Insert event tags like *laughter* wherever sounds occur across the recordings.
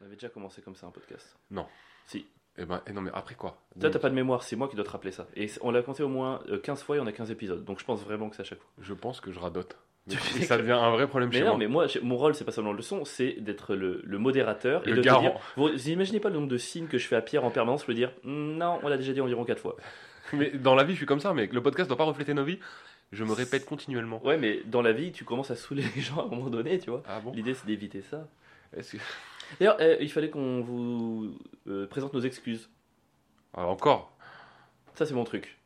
On avait déjà commencé comme ça un podcast. Non. Si. Eh ben, eh non, mais après quoi? Toi, t'as pas de mémoire, c'est moi qui dois te rappeler ça. Et on l'a compté au moins euh, 15 fois et on a 15 épisodes. Donc je pense vraiment que c'est à chaque fois. Je pense que je radote. Mais sais ça devient un vrai problème Mais chez non, moi. mais moi, mon rôle, c'est pas seulement le son, c'est d'être le, le modérateur et Le de te garant. dire. Vous, imaginez pas le nombre de signes que je fais à Pierre en permanence pour lui dire non, on l'a déjà dit environ 4 fois. *laughs* Mais dans la vie, je suis comme ça, mais le podcast doit pas refléter nos vies. Je me répète continuellement. Ouais, mais dans la vie, tu commences à saouler les gens à un moment donné, tu vois. Ah bon? L'idée, c'est d'éviter ça. Est-ce que- D'ailleurs, euh, il fallait qu'on vous euh, présente nos excuses. Alors encore? Ça, c'est mon truc.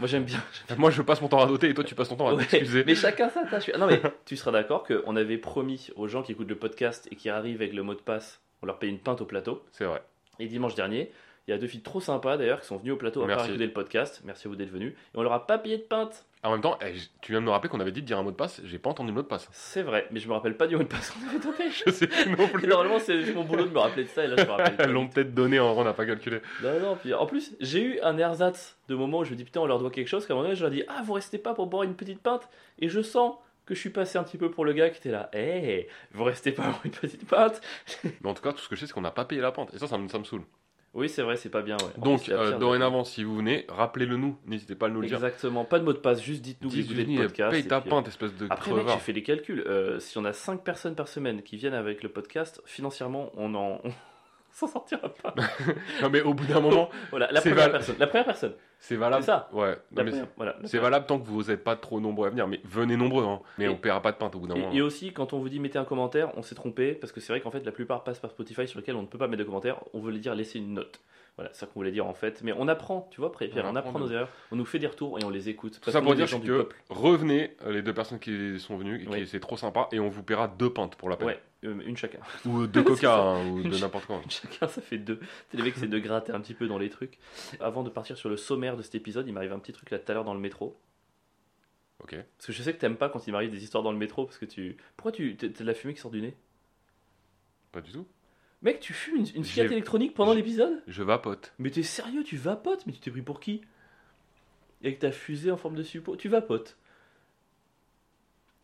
Moi, j'aime bien. *laughs* Moi, je passe mon temps à radoter et toi, tu passes ton temps à Ouais, t'excuser. Mais chacun ça tâche. Non, mais *laughs* tu seras d'accord qu'on avait promis aux gens qui écoutent le podcast et qui arrivent avec le mot de passe, on leur paye une pinte au plateau. C'est vrai. Et dimanche dernier, il y a deux filles trop sympas d'ailleurs qui sont venues au plateau Merci. écouter le podcast. Merci à vous d'être venus. Et on leur a pas payé de pinte. En même temps, eh, tu viens de me rappeler qu'on avait dit de dire un mot de passe. J'ai pas entendu le mot de passe. C'est vrai, mais je me rappelle pas du mot de passe qu'on avait tenté. *laughs* Je sais plus non plus. Normalement, c'est mon boulot de me rappeler de ça et là, je me rappelle. *laughs* pas. Elles l'ont peut-être donné, en on n'a pas calculé. Non, non, puis en plus, j'ai eu un ersatz de moment où je me dis putain, on leur doit quelque chose. Qu'à un moment donné, je leur dis ah, vous restez pas pour boire une petite pinte? Et je sens que je suis passé un petit peu pour le gars qui était là. Eh, vous restez pas pour une petite pinte? Mais en tout cas, tout ce que je sais, c'est qu'on n'a pas payé la pente. Et ça, ça me, ça me saule. Oui, c'est vrai, c'est pas bien. Ouais. Donc, euh, pire- dorénavant, si vous venez, rappelez-le nous. N'hésitez pas à nous le dire. Exactement, pas de mot de passe, juste dites-nous que vous le podcast. paye et ta puis, euh, pinte, espèce de Après, mec, j'ai fait les calculs. Euh, si on a 5 personnes par semaine qui viennent avec le podcast, financièrement, on en. *laughs* S'en sortira pas. *laughs* Non, mais au bout d'un moment, Voilà, la première val- personne. La première personne. C'est valable. C'est ça. Ouais, voilà, c'est valable tant que vous n'êtes pas trop nombreux à venir. Mais venez nombreux, hein. Mais Et- on paiera pas de pinte au bout d'un moment. Et, et aussi, quand on vous dit mettez un commentaire, on s'est trompé parce que c'est vrai qu'en fait, la plupart passent par Spotify sur lequel on ne peut pas mettre de commentaire. On voulait dire laisser une note. Voilà, c'est ça qu'on voulait dire en fait. Mais on apprend, tu vois, Pierre, On on, apprend nos erreurs, on nous fait des retours et on les écoute. Tout ça pour dire que peuple. revenez, euh, les deux personnes qui sont venues, Oui. c'est trop sympa, et on vous paiera deux pintes pour la peine. Ouais, euh, une chacun. Ou deux *laughs* C'est coca, hein, ou Une de n'importe quoi. *laughs* Chacun, ça fait deux. C'est les mecs essaient de gratter un petit peu dans les trucs. Avant de partir sur le sommaire de cet épisode, il m'arrive un petit truc là tout à l'heure dans le métro. Ok. Parce que je sais que t'aimes pas quand il m'arrive des histoires dans le métro. Parce que tu. Pourquoi tu. T'as de la fumée qui sort du nez? Pas du tout. Mec, tu fumes une, une cigarette électronique pendant l'épisode? Je vapote. Mais t'es sérieux, tu vapotes? Mais tu t'es pris pour qui? Avec ta fusée en forme de suppôt Tu vapotes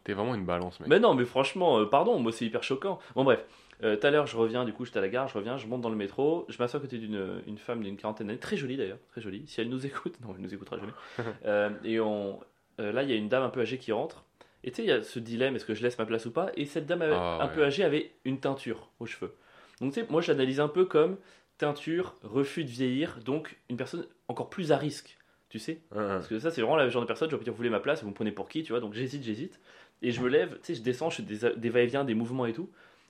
T'es vraiment une balance, mec. Mais non, mais franchement, euh, pardon, moi c'est hyper choquant. Bon, bref. Euh, Tout à l'heure, je reviens, du coup, j'étais à la gare, je reviens, je monte dans le métro, je m'assois à côté d'une une femme d'une quarantaine d'années, très jolie d'ailleurs, très jolie. Si elle nous écoute, *laughs* non, elle nous écoutera jamais. *laughs* Euh, et on, euh, là, il y a une dame un peu âgée qui rentre. Et tu sais, il y a ce dilemme, est-ce que je laisse ma place ou pas? Et cette dame avait- Ah, un ouais. peu âgée avait une teinture aux cheveux. Donc tu sais, moi j'analyse un peu comme teinture, refus de vieillir, donc une personne encore plus à risque, tu sais? Parce que ça, c'est vraiment le genre de personne, je vais dire, vous voulez ma place, vous me prenez pour qui, tu vois, donc j'hésite, j'hésite. Et je me lève, tu sais, je descends, je fais des, des va-et-vient, des mouvements et tout.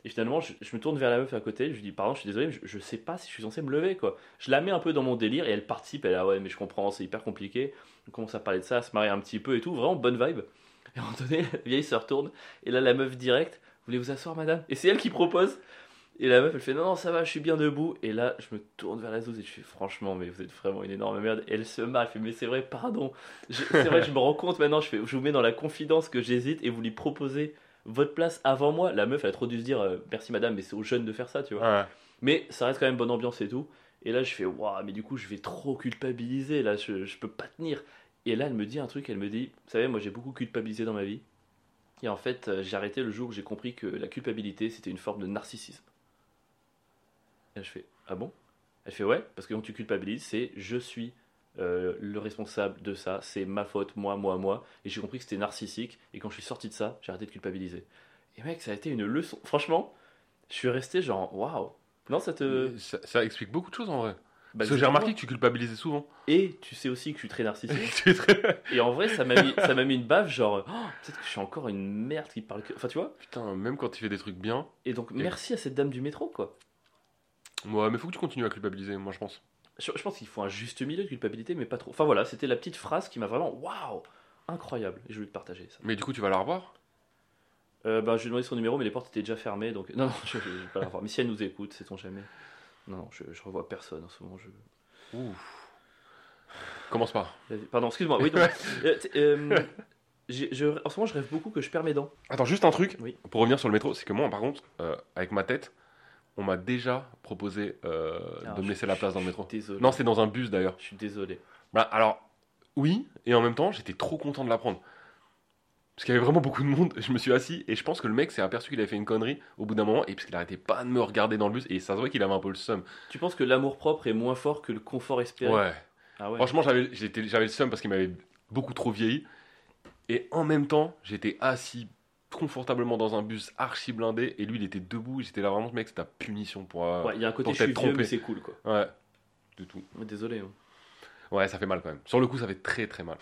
Et finalement, je, me tourne vers la meuf à côté, je lui dis, pardon, je suis désolé, mais je, je sais pas si je suis censé me lever, quoi. Je la mets un peu dans mon délire et elle participe, elle est là, ouais, mais je comprends, c'est hyper compliqué. On commence à parler de ça, à se marier un petit peu et tout, vraiment bonne vibe. *laughs* Et à un moment donné, la vieille se retourne, et là, la meuf direct, voulez vous asseoir, madame? Et c'est elle qui propose. Et la meuf, elle fait non, non, ça va, je suis bien debout. Et là, je me tourne vers la zouze et je fais franchement, mais vous êtes vraiment une énorme merde. Et elle se marre, elle fait mais c'est vrai, pardon. C'est vrai, je me rends compte maintenant, je, fais, je vous mets dans la confidence que j'hésite et vous lui proposez votre place avant moi. La meuf, elle a trop dû se dire euh, merci madame, mais c'est aux jeunes de faire ça, tu vois. Ouais. Mais ça reste quand même bonne ambiance et tout. Et là, je fais waouh, mais du coup, je vais trop culpabiliser. Là, je, je peux pas tenir. Et là, elle me dit un truc, elle me dit vous savez, moi j'ai beaucoup culpabilisé dans ma vie. Et en fait, euh, j'ai arrêté le jour où j'ai compris que la culpabilité, c'était une forme de narcissisme. Et là, je fais ah bon? Elle fait ouais, parce que quand tu culpabilises, c'est je suis euh, le responsable de ça, c'est ma faute, moi, moi, moi. Et j'ai compris que c'était narcissique. Et quand je suis sorti de ça, j'ai arrêté de culpabiliser. Et mec, ça a été une leçon. Franchement, je suis resté genre waouh. Non, ça te. Ça, ça explique beaucoup de choses en vrai. Bah, Parce que j'ai remarqué que tu culpabilisais souvent. Et tu sais aussi que je suis très narcissique. *laughs* Très- Et en vrai, ça m'a mis, ça mis une baffe, genre, oh, peut-être que je suis encore une merde qui parle que. Enfin, tu vois? Putain, même quand tu fais des trucs bien. Et donc, merci à cette dame du métro, quoi. Ouais, mais faut que tu continues à culpabiliser, moi je pense. Je, pense qu'il faut un juste milieu de culpabilité, mais pas trop. Enfin, voilà, c'était la petite phrase qui m'a vraiment. Waouh Incroyable. Et je voulais te partager ça. Mais du coup, tu vas la revoir? Euh, bah, je lui ai demandé son numéro, mais les portes étaient déjà fermées, donc. Non, non, je, je, vais pas la revoir. Mais si elle nous écoute, sait-on jamais. Non, non, je, je revois personne en ce moment. Je... Commence pas. Pardon, excuse-moi. Oui, donc, *laughs* euh, euh, je- en ce moment, je rêve beaucoup que je perds mes dents. Attends, juste un truc. Oui. Pour revenir sur le métro, c'est que moi, par contre, euh, avec ma tête, on m'a déjà proposé euh, Alors, de me je- laisser la je- place dans le métro. Désolé. Non, c'est dans un bus d'ailleurs. Je suis désolé. Bah, alors, oui, et en même temps, j'étais trop content de l'apprendre. Parce qu'il y avait vraiment beaucoup de monde. *laughs* Je me suis assis et je pense que le mec s'est aperçu qu'il avait fait une connerie au bout d'un moment et parce qu'il arrêtait pas de me regarder dans le bus et ça se voit qu'il avait un peu le seum. Tu penses que l'amour propre est moins fort que le confort espéré? Ouais. Ah ouais. Franchement, j'avais le seum parce qu'il m'avait beaucoup trop vieilli. Et en même temps, j'étais assis confortablement dans un bus archi blindé et lui il était debout. J'étais là vraiment, mec, c'est ta punition pour. euh, Ouais, il y a un côté je suis vieux, mais c'est cool quoi. Ouais, du tout. Désolé. hein. Ouais, ça fait mal quand même. Sur le coup, ça fait très très mal.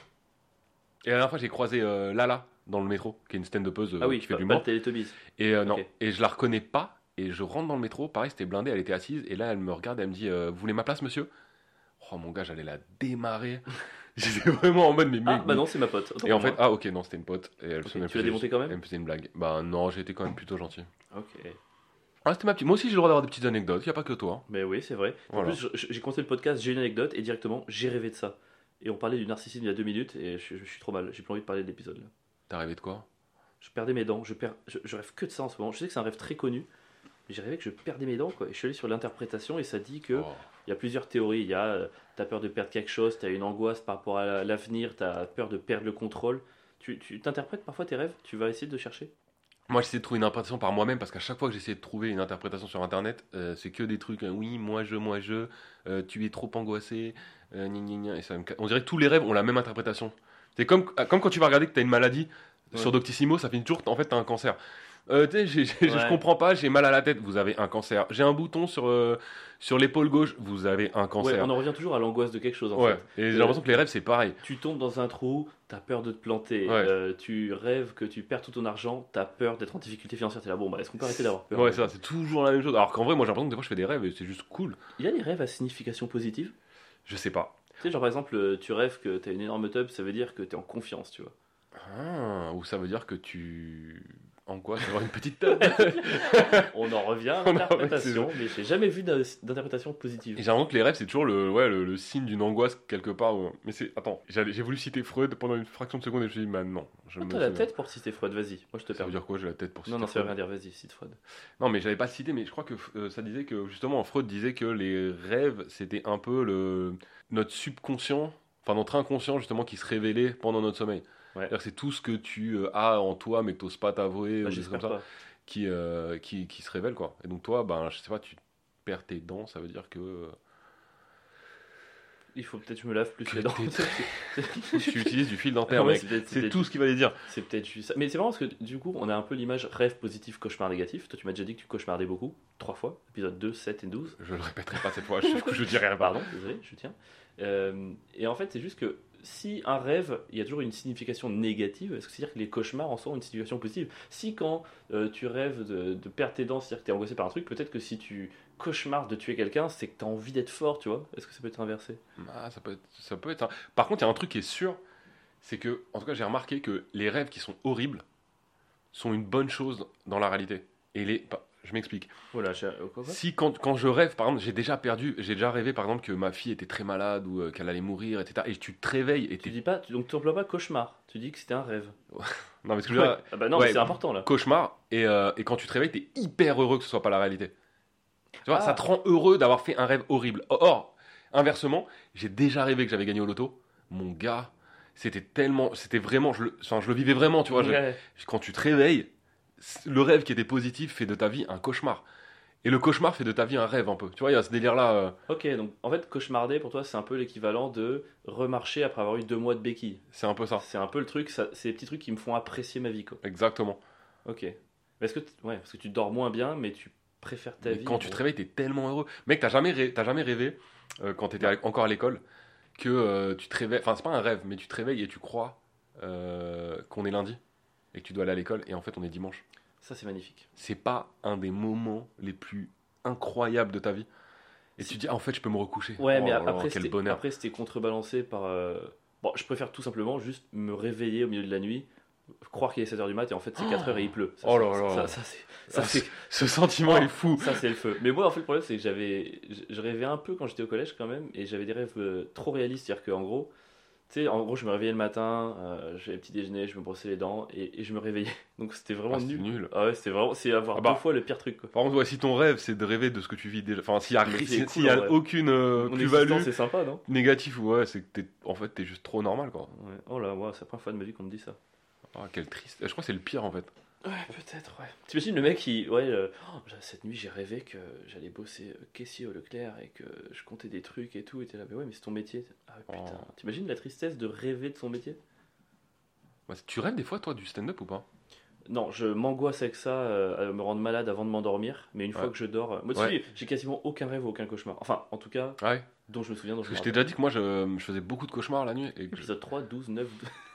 Et la dernière fois, j'ai croisé euh, Lala dans le métro, qui est une stand-upeuse euh, Ah oui, qui fait pas, du Teletubbies. Et euh, non, Ok. et je la reconnais pas. Et je rentre dans le métro, pareil, c'était blindé, elle était assise. Et là, elle me regarde, elle me dit euh, Vous voulez ma place, monsieur? Oh mon gars, j'allais la démarrer. J'étais vraiment en mode Mais, Ah mais- bah non, c'est ma pote. Et en fait, ah ok, non, c'était une pote. Et elle, Ok, elle me tu l'as démonté quand même Elle me faisait une blague. Bah non, j'ai été quand même plutôt gentil. Ok. Ah, c'était ma petite. Moi aussi, j'ai le droit d'avoir des petites anecdotes, y a pas que toi. Mais oui, c'est vrai. En plus, j'ai commencé le podcast, j'ai une anecdote et directement, j'ai rêvé de ça. Et on parlait du narcissisme il y a deux minutes et je, je suis trop mal. J'ai plus envie de parler de l'épisode. là. T'es rêvé de quoi? Je perdais mes dents. Je, je, je rêve que de ça en ce moment. Je sais que c'est un rêve très connu. Mais j'ai rêvé que je perdais mes dents. Quoi. Et je suis allé sur l'interprétation et ça dit que Oh. Il y a plusieurs théories. Il y a euh, t'as peur de perdre quelque chose, t'as une angoisse par rapport à la- l'avenir, t'as peur de perdre le contrôle. Tu tu t'interprètes parfois tes rêves? Tu vas essayer de chercher? Moi, j'essaie de trouver une interprétation par moi-même parce qu'à chaque fois que j'essaie de trouver une interprétation sur internet, euh, c'est que des trucs, euh, oui, moi je, moi je, euh, tu es trop angoissé, euh, gna, gna, gna, et ça me ca- on dirait que tous les rêves ont la même interprétation. C'est comme, comme quand tu vas regarder que tu as une maladie sur. Doctissimo, ça finit toujours, en fait, tu as un cancer. Euh, je comprends pas, j'ai mal à la tête, vous avez un cancer. J'ai un bouton sur, euh, sur l'épaule gauche, vous avez un Ouais, cancer. on en revient toujours à l'angoisse de quelque chose en Ouais, fait. et j'ai l'impression que les rêves, c'est pareil. Tu tombes dans un trou, t'as peur de te planter. Euh, tu rêves que tu perds tout ton argent, t'as peur d'être en difficulté financière. T'es là, bon, bah, est-ce qu'on peut arrêter d'avoir peur Ouais, c'est ça, c'est toujours la même chose. Alors qu'en vrai, moi, j'ai l'impression que des fois, je fais des rêves et c'est juste cool. Il y a des rêves à signification positive? Je sais pas. Tu sais, genre par exemple, euh, tu rêves que t'as une énorme tub, ça veut dire que t'es en confiance, tu vois. Ah, ou ça veut dire que tu angoisses d'avoir une petite tête. *laughs* On en revient à On en- l'interprétation, mais j'ai jamais vu d'in- d'interprétation positive. J'ai l'impression que les rêves, c'est toujours le, ouais, le, le signe d'une angoisse quelque part. Mais c'est. Attends, j'ai voulu citer Freud pendant une fraction de seconde et je me suis dit, bah non. Je Ah, T'as la tête pour citer Freud, vas-y, moi je te Ça veut dire quoi J'ai la tête pour citer Non, non, ça veut rien dire, vas-y, cite Freud. Non, mais j'avais pas cité, mais je crois que euh, ça disait que justement, Freud disait que les rêves, c'était un peu le notre subconscient, enfin notre inconscient justement, qui se révélait pendant notre sommeil. Ouais. C'est tout ce que tu euh, as en toi, mais que t'oses pas t'avouer, Bah, ou des ça, qui, euh, qui, qui se révèle quoi. Et donc toi, ben, je sais pas, tu perds tes dents, ça veut dire que euh, Il faut peut-être que je me lave plus Que les dents. *laughs* tu utilises du fil dentaire, Ouais, mec. c'est tout ce qu'il fallait dire. C'est peut-être ça. Mais c'est marrant parce que du coup, on a un peu l'image rêve positif, cauchemar négatif. Toi, tu m'as déjà dit que tu cauchemardais beaucoup, trois fois, épisode 2, 7 et 12. Je le répéterai pas cette fois, je, je dirai rien. Pardon, désolé, je tiens. Euh, et en fait, c'est juste que si un rêve, il y a toujours une signification négative, est-ce que c'est-à-dire que les cauchemars en sont une signification positive Si quand euh, tu rêves de, de perdre tes dents, c'est-à-dire que tu es angoissé par un truc, peut-être que si tu cauchemardes de tuer quelqu'un, c'est que tu as envie d'être fort, tu vois Est-ce que ça peut être inversé? Ah, ça peut être, ça peut être. Par contre, il y a un truc qui est sûr, c'est que, en tout cas, j'ai remarqué que les rêves qui sont horribles sont une bonne chose dans la réalité. Et les, je m'explique. Voilà, j'ai- euh, Si quand, quand je rêve, par exemple, j'ai déjà perdu, j'ai déjà rêvé, par exemple, que ma fille était très malade ou euh, qu'elle allait mourir, etc. Et tu te réveilles et Tu dis pas, tu, donc tu n'emploies pas cauchemar, tu dis que c'était un rêve. *laughs* Non, mais ce que je veux dire, Ah bah non, ouais. c'est important là. cauchemar et, euh, et quand tu te réveilles, t'es hyper heureux que ce soit pas la réalité. Tu vois, Ah. ça te rend heureux d'avoir fait un rêve horrible. Or, inversement, j'ai déjà rêvé que j'avais gagné au loto. Mon gars, c'était tellement, c'était vraiment, je le, enfin, je le vivais vraiment, tu vois. je- quand tu te réveilles, le rêve qui était positif fait de ta vie un cauchemar. Et le cauchemar fait de ta vie un rêve un peu. Tu vois, il y a ce délire-là. euh, Ok, donc en fait, cauchemarder pour toi, c'est un peu l'équivalent de remarcher après avoir eu deux mois de béquille. c'est un peu ça. C'est un peu le truc, ça- c'est les petits trucs qui me font apprécier ma vie, quoi. Exactement. Ok. Mais Est-ce que, t- ouais, parce que tu dors moins bien, mais tu préfères ta Mais vie. quand tu te réveilles, t'es tellement heureux. Mec, t'as jamais, t'as jamais rêvé, euh, quand t'étais à- encore à l'école, que euh, tu te réveilles. Enfin, c'est pas un rêve, mais tu te réveilles et tu crois qu'on est lundi? Et que tu dois aller à l'école et en fait on est dimanche. Ça, c'est magnifique. C'est pas un des moments les plus incroyables de ta vie. Et tu te dis, ah, en fait, je peux me recoucher. Ouais, Oh mais là, après, quel c'était, bonheur. après, c'était contrebalancé par. euh, Bon, je préfère tout simplement juste me réveiller au milieu de la nuit, croire qu'il est 7h du mat et en fait c'est 4h et il pleut. Ça, Oh là là. Ça, ça, c'est, ça, Ah, Ce sentiment est fou. ça, c'est le feu. Mais moi, en fait, le problème, c'est que j'avais. Je, je rêvais un peu quand j'étais au collège quand même, et j'avais des rêves euh, trop réalistes. C'est-à-dire qu'en gros. Tu sais, en gros, je me réveillais le matin, euh, j'avais petit déjeuner, je me brossais les dents et, et je me réveillais. *laughs* Donc c'était vraiment Ah, c'est nul. nul. Ah ouais, c'était vraiment, c'est avoir Ah bah. deux fois le pire truc quoi. Par contre, ouais, si ton rêve c'est de rêver de ce que tu vis déjà, enfin, s'il y a, c'est y a aucune euh, plus-value c'est sympa, non? négative, ouais, c'est que t'es, en fait, t'es juste trop normal, quoi. Ouais. Oh là, ouais, c'est la première fois de ma vie qu'on me dit ça. Ah, quel triste. Je crois que c'est le pire en fait. Ouais, peut-être, ouais. T'imagines le mec qui. Ouais, euh, oh, cette nuit j'ai rêvé que j'allais bosser euh, caissier au Leclerc et que je comptais des trucs et tout. Et t'es là, mais ouais, mais c'est ton métier. Ah putain. Oh. T'imagines la tristesse de rêver de son métier? Tu rêves des fois, toi, du stand-up ou pas? Non, je m'angoisse avec ça, euh, à me rendre malade avant de m'endormir. Mais une fois que je dors. euh, Moi, tu Ouais. sais, j'ai quasiment aucun rêve, aucun cauchemar. Enfin, en tout cas, Ah ouais dont je me souviens. Dont je je t'ai déjà dit que moi, je, je faisais beaucoup de cauchemars la nuit et que je- Épisode 3, 12, 9.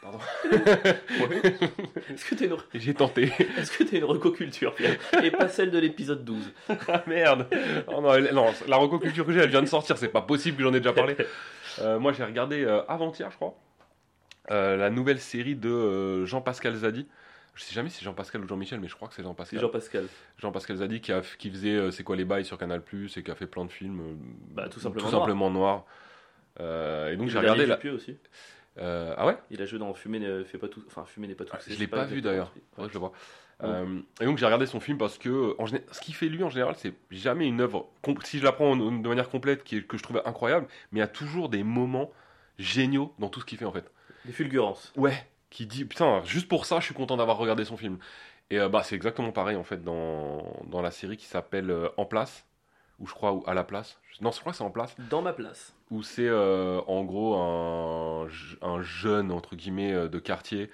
Pardon. *laughs* Ouais. Est-ce que t'as une, j'ai tenté. *laughs* est-ce que t'as une recoculture, Pierre Et pas celle de l'épisode 12. *laughs* ah merde Oh non, elle- non, la recoculture que j'ai, elle vient de sortir, c'est pas possible que j'en ai déjà parlé. Euh, moi, j'ai regardé euh, avant-hier, je crois, euh, la nouvelle série de Jean-Pascal Zadi. Je sais jamais si c'est Jean-Pascal ou Jean-Michel, mais je crois que c'est Jean-Pascal. Jean-Pascal. Jean-Pascal Zadi qui, a, qui faisait euh, C'est quoi les bails sur Canal et qui a fait plein de films. euh, Bah, tout simplement Tout noir. simplement noir. Euh, et donc j'ai regardé la. Aussi. Ah ouais? Il a joué dans Fumer ne fait pas tout. Enfin, Fumer n'est pas tout. Ah, Je l'ai pas, vu d'ailleurs. que je le vois. Ouais. Et donc j'ai regardé son film parce que en ce qu'il fait lui en général, c'est jamais une œuvre. Si je la prends en- de manière complète, qui est- que je trouvais incroyable, mais il y a toujours des moments géniaux dans tout ce qu'il fait en fait. Des fulgurances. Ouais. Qui dit putain, juste pour ça, je suis content d'avoir regardé son film. Et euh, bah c'est exactement pareil en fait dans, dans la série qui s'appelle euh, En place, ou je crois ou à la place. Non, je crois que c'est En place Dans ma place. où c'est euh, en gros un, un jeune entre guillemets de quartier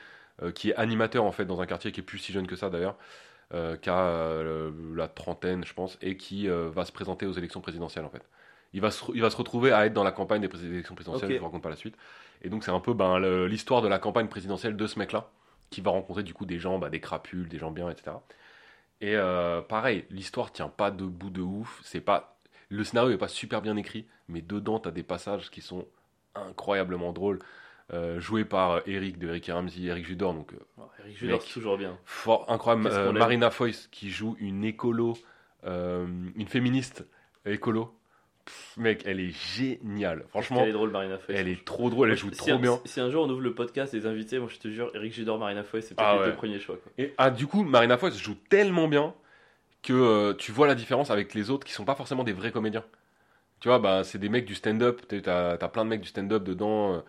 qui est animateur en fait dans un quartier qui est plus si jeune que ça d'ailleurs, qui a la trentaine je pense et qui va se présenter aux élections présidentielles en fait. Il va, se, il va se retrouver à être dans la campagne des élections présidentielles, Ok. je vous raconte pas la suite. Et donc c'est un peu ben, l'histoire de la campagne présidentielle de ce mec-là, qui va rencontrer du coup des gens, bah, des crapules, des gens bien, etc. Et euh, pareil, l'histoire tient pas debout de ouf, c'est pas le scénario est pas super bien écrit, mais dedans, tu as des passages qui sont incroyablement drôles, euh, joués par euh, Eric de Eric et Ramsey, Eric Judor, donc euh, Eric Judor, Mec. c'est toujours bien. fort, incroyable. Euh. Marina Foïs qui joue une écolo, une féministe écolo. Pff, mec, elle est géniale. Franchement, Elle est drôle, Marina Foïs. elle est trop drôle, elle joue Si trop un- bien. Si un jour on ouvre le podcast des invités, moi je te jure, Eric Judor, Marina Foïs, c'est peut-être Ah les deux premiers choix. Quoi. Et ah, du coup, Marina Foïs joue tellement bien que euh, tu vois la différence avec les autres qui sont pas forcément des vrais comédiens. Tu vois, bah, c'est des mecs du stand-up, t'as as plein de mecs du stand-up dedans euh,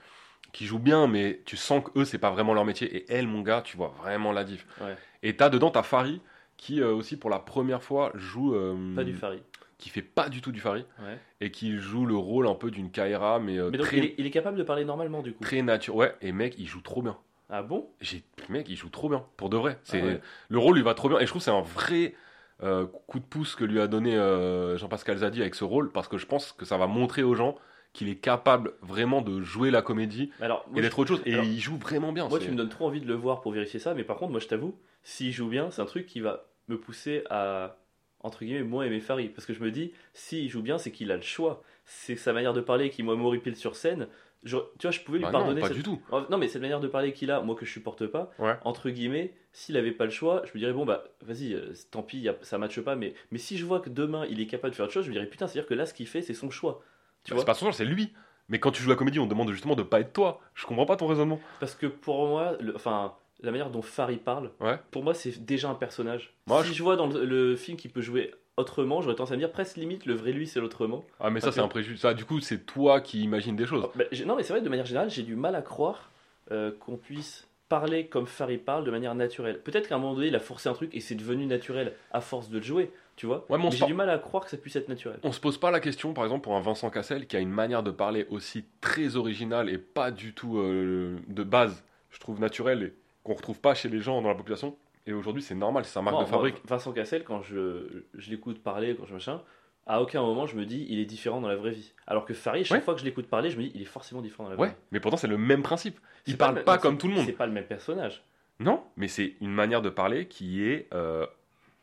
qui jouent bien, mais tu sens que eux c'est pas vraiment leur métier. Et elle, mon gars, tu vois vraiment la diff. Ouais. Et t'as dedans, t'as Fari qui euh, aussi pour la première fois joue. euh, Pas du Fari. Qui fait pas du tout du Fari Ouais. et qui joue le rôle un peu d'une Kaira, mais, euh, Mais donc très, il, est, il est capable de parler normalement du coup. très naturel. Ouais, et mec, il joue trop bien. Ah bon? J'ai mec, il joue trop bien, pour de vrai. C'est Ah ouais. le rôle lui va trop bien et je trouve que c'est un vrai euh, coup de pouce que lui a donné euh, Jean-Pascal Zadi avec ce rôle parce que je pense que ça va montrer aux gens qu'il est capable vraiment de jouer la comédie Alors, moi, et d'être autre chose et alors, il joue vraiment bien. Moi, c'est- tu me donnes trop envie de le voir pour vérifier ça, mais par contre, moi, je t'avoue, s'il joue bien, c'est un truc qui va me pousser à, entre guillemets, moi aimer Farid. Parce que je me dis, s'il joue bien, c'est qu'il a le choix. C'est sa manière de parler qui, moi, m'horripile sur scène. Je- tu vois, je pouvais lui Bah non, pardonner. pas cette- du tout. Non, mais cette manière de parler qu'il a, moi, que je supporte pas, Ouais. entre guillemets, s'il avait pas le choix, je me dirais, bon, bah, vas-y, euh, tant pis, y a- ça matche pas, mais, mais si je vois que demain, il est capable de faire autre chose, je me dirais, putain, c'est-à-dire que là, ce qu'il fait, c'est son choix. Tu Bah, vois c'est pas son genre, c'est lui. Mais quand tu joues la comédie, on te demande justement de pas être toi. Je comprends pas ton raisonnement. Parce que pour moi, le- enfin, la manière dont Farid parle, Ouais. pour moi, c'est déjà un personnage. Moi, si je- je... vois dans le, le film qu'il peut jouer autrement, j'aurais tendance à me dire presque limite le vrai lui, c'est l'autrement. Ah mais ça c'est un préjugé. Ça du coup c'est toi qui imagines des choses. Bah, j'ai- non, mais c'est vrai, de manière générale, j'ai du mal à croire euh, qu'on puisse parler comme Farid parle de manière naturelle. Peut-être qu'à un moment donné, il a forcé un truc et c'est devenu naturel à force de le jouer, tu vois. Ouais, j'ai par- du mal à croire que ça puisse être naturel. On se pose pas la question, par exemple, pour un Vincent Cassel qui a une manière de parler aussi très originale et pas du tout euh, de base, je trouve naturelle et qu'on retrouve pas chez les gens dans la population. Et aujourd'hui, c'est normal, c'est sa marque Moi, de moi, fabrique. Vincent Cassel, quand je, je l'écoute parler, quand je machin, à aucun moment je me dis il est différent dans la vraie vie. Alors que Farid, chaque Ouais. fois que je l'écoute parler, je me dis il est forcément différent dans la vraie Ouais, vie. mais pourtant, c'est le même principe. Il parle le- pas non, comme tout le monde. C'est pas le même personnage. Non, mais c'est une manière de parler qui est euh,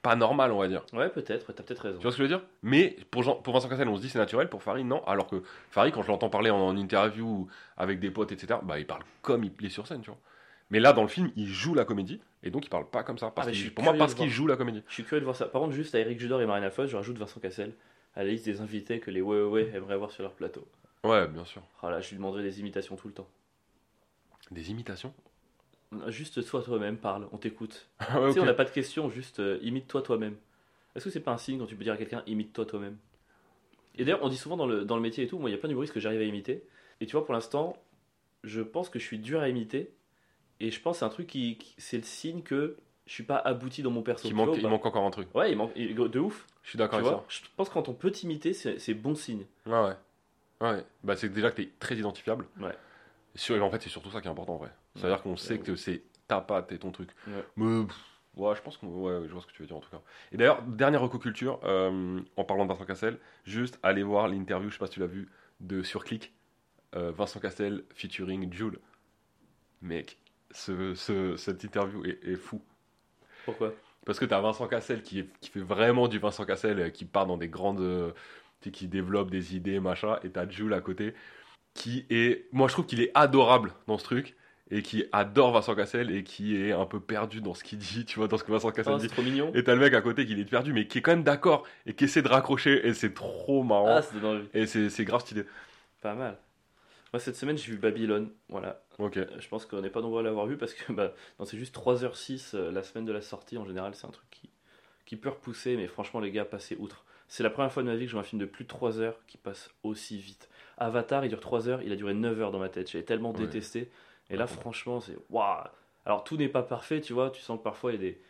pas normale, on va dire. Ouais, peut-être, t'as peut-être raison. Tu vois ce que je veux dire? Mais pour, Jean- pour Vincent Cassel, on se dit c'est naturel, pour Farid, non. Alors que Farid, quand je l'entends parler en, en interview avec des potes, etc., bah, il parle comme il est sur scène, tu vois. Mais là, dans le film, il joue la comédie, et donc il parle pas comme ça. Parce Ah, je suis pour moi, parce qu'il joue la comédie. Je suis curieux de voir ça. Par contre, juste à Eric Judor et Marina Foïs, je rajoute Vincent Cassel à la liste des invités que les ouais ouais ouais aimeraient avoir sur leur plateau. Ouais, bien sûr. Là, je lui demanderai des imitations tout le temps. Des imitations? Juste sois toi-même, parle, on t'écoute. *laughs* Ah ouais, Tu sais, ok. on n'a pas de questions, juste euh, imite-toi toi-même. Est-ce que c'est pas un signe quand tu peux dire à quelqu'un imite-toi toi-même? Et d'ailleurs, on dit souvent dans le, dans le métier et tout, moi il y a plein d'humoristes que j'arrive à imiter. Et tu vois, pour l'instant, je pense que je suis dur à imiter Et je pense que c'est un truc qui, qui- c'est le signe que je suis pas abouti dans mon perso. Qui Tu manque, vois ou il pas manque encore un truc. Ouais, il manque il- de ouf. Je suis d'accord Tu avec vois, je pense que quand on peut t'imiter, c'est c'est bon signe. ça. Ouais, ouais. Ouais. Bah, c'est déjà que t'es très identifiable. Ouais. Et en fait, c'est surtout ça qui est important en vrai. C'est-à-dire qu'on sait que c'est ta patte et ton truc. Ouais. Mais, pff, ouais, je pense que ouais, je vois ce que tu veux dire en tout cas. Et d'ailleurs, dernière recoculture, euh, en parlant de Vincent Cassel, juste aller voir l'interview, je sais pas si tu l'as vu, de sur Click, euh, Vincent Cassel featuring Jules. Mec, ce, ce- cette interview est, est fou. Pourquoi? Parce que tu as Vincent Cassel qui, est- qui fait vraiment du Vincent Cassel, euh, qui part dans des grandes. euh, qui développe des idées, machin, et tu as Jules à côté, qui est. Moi, je trouve qu'il est adorable dans ce truc, et qui adore Vincent Cassel, et qui est un peu perdu dans ce qu'il dit, tu vois, dans ce que Vincent Cassel Oh, dit. Trop mignon. Et t'as le mec à côté qui est perdu, mais qui est quand même d'accord, et qui essaie de raccrocher, et c'est trop marrant. Ah, et c'est c'est grave stylé. Pas mal. Moi, cette semaine, j'ai vu Babylone. Voilà. Ok. Euh, Je pense qu'on n'est pas nombreux à l'avoir vu parce que bah, non, c'est juste 3h06 euh, la semaine de la sortie. En général, c'est un truc qui, qui peut repousser, mais franchement, les gars, passez outre. C'est la première fois de ma vie que je vois un film de plus de 3 heures qui passe aussi vite. Avatar, il dure 3 heures, il a duré 9 heures dans ma tête. J'ai tellement Ouais. détesté. Et là, Ouais. franchement, c'est waouh. Alors, tout n'est pas parfait, tu vois. Tu sens que parfois, il y a des.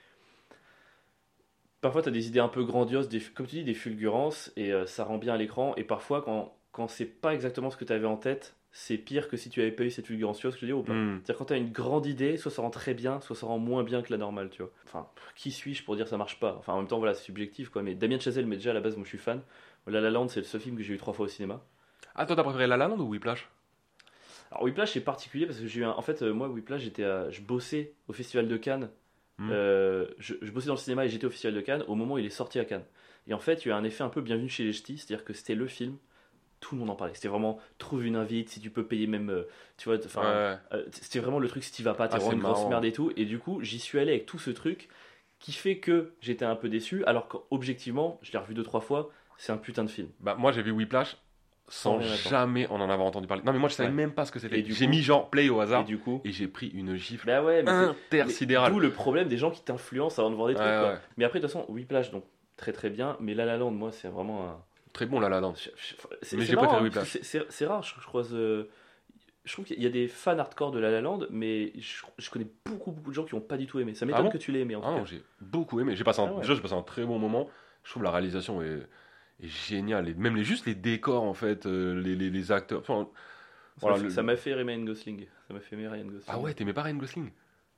Parfois, tu as des idées un peu grandioses, des, comme tu dis, des fulgurances, et euh, ça rend bien à l'écran. Et parfois, quand, quand c'est pas exactement ce que tu avais en tête, c'est pire que si tu avais pas eu cette fulgurance. Tu vois ce que je veux dire ou pas Hmm. c'est-à-dire quand t'as une grande idée, soit ça rend très bien, soit ça rend moins bien que la normale, tu vois. Enfin, qui suis-je pour dire ça marche pas? Enfin, en même temps, voilà, c'est subjectif, quoi. Mais Damien Chazelle, mais déjà à la base, moi je suis fan. La La Land, c'est le seul film que j'ai eu trois fois au cinéma. Ah, toi, t'as préféré La La Land ou Whiplash? Alors Whiplash, c'est particulier parce que j'ai eu un... En fait, euh, moi, Whiplash, j'étais à... je bossais au Festival de Cannes. Hmm. Euh, je, je bossais dans le cinéma et j'étais au Festival de Cannes au moment où il est sorti à Cannes. Et en fait, il y a eu un effet un peu bienvenu chez les ch'tis, c'est-à-dire que c'était le film. Tout le monde en parlait. C'était vraiment trouve une invite, si tu peux payer même, euh, tu vois, enfin, Ouais. Euh, c'était vraiment le truc si tu vas pas, t'es Ah, vraiment une grosse merde et tout. Et du coup, j'y suis allé avec tout ce truc qui fait que j'étais un peu déçu, alors qu'objectivement, je l'ai revu deux trois fois, c'est un putain de film. Bah, moi, j'ai vu Whiplash sans jamais en en avoir entendu parler. Non, mais moi, je savais Ouais. même pas ce que Et c'était. J'ai mis genre play au Et hasard, du coup, et j'ai pris une gifle bah ouais, mais intersidérale. D'où le problème des gens qui t'influencent avant de voir des trucs. Ouais, quoi. ouais. Mais après, de toute façon, Whiplash, donc très très bien. Mais La La Land, moi, c'est vraiment un. Très bon, La La Land. je- je- c'est- Mais c'est j'ai marrant, préféré hein, rare, je, je croise. euh, Je trouve qu'il y a des fans hardcore de La La Land, mais je, je connais beaucoup, beaucoup de gens qui n'ont pas du tout aimé. Ça m'étonne Ah bon que tu l'aies aimé en Ah j'ai beaucoup aimé. J'ai passé un... Ah ouais. Déjà, j'ai passé un très bon moment. Je trouve la réalisation est, est géniale. Et même les, juste les décors, en fait, euh, les, les, les acteurs. Enfin, Ça voilà, m'a fait- le- fait Ryan Gosling. Ça m'a fait aimer Ryan Gosling. Ah ouais, t'aimais pas Ryan Gosling?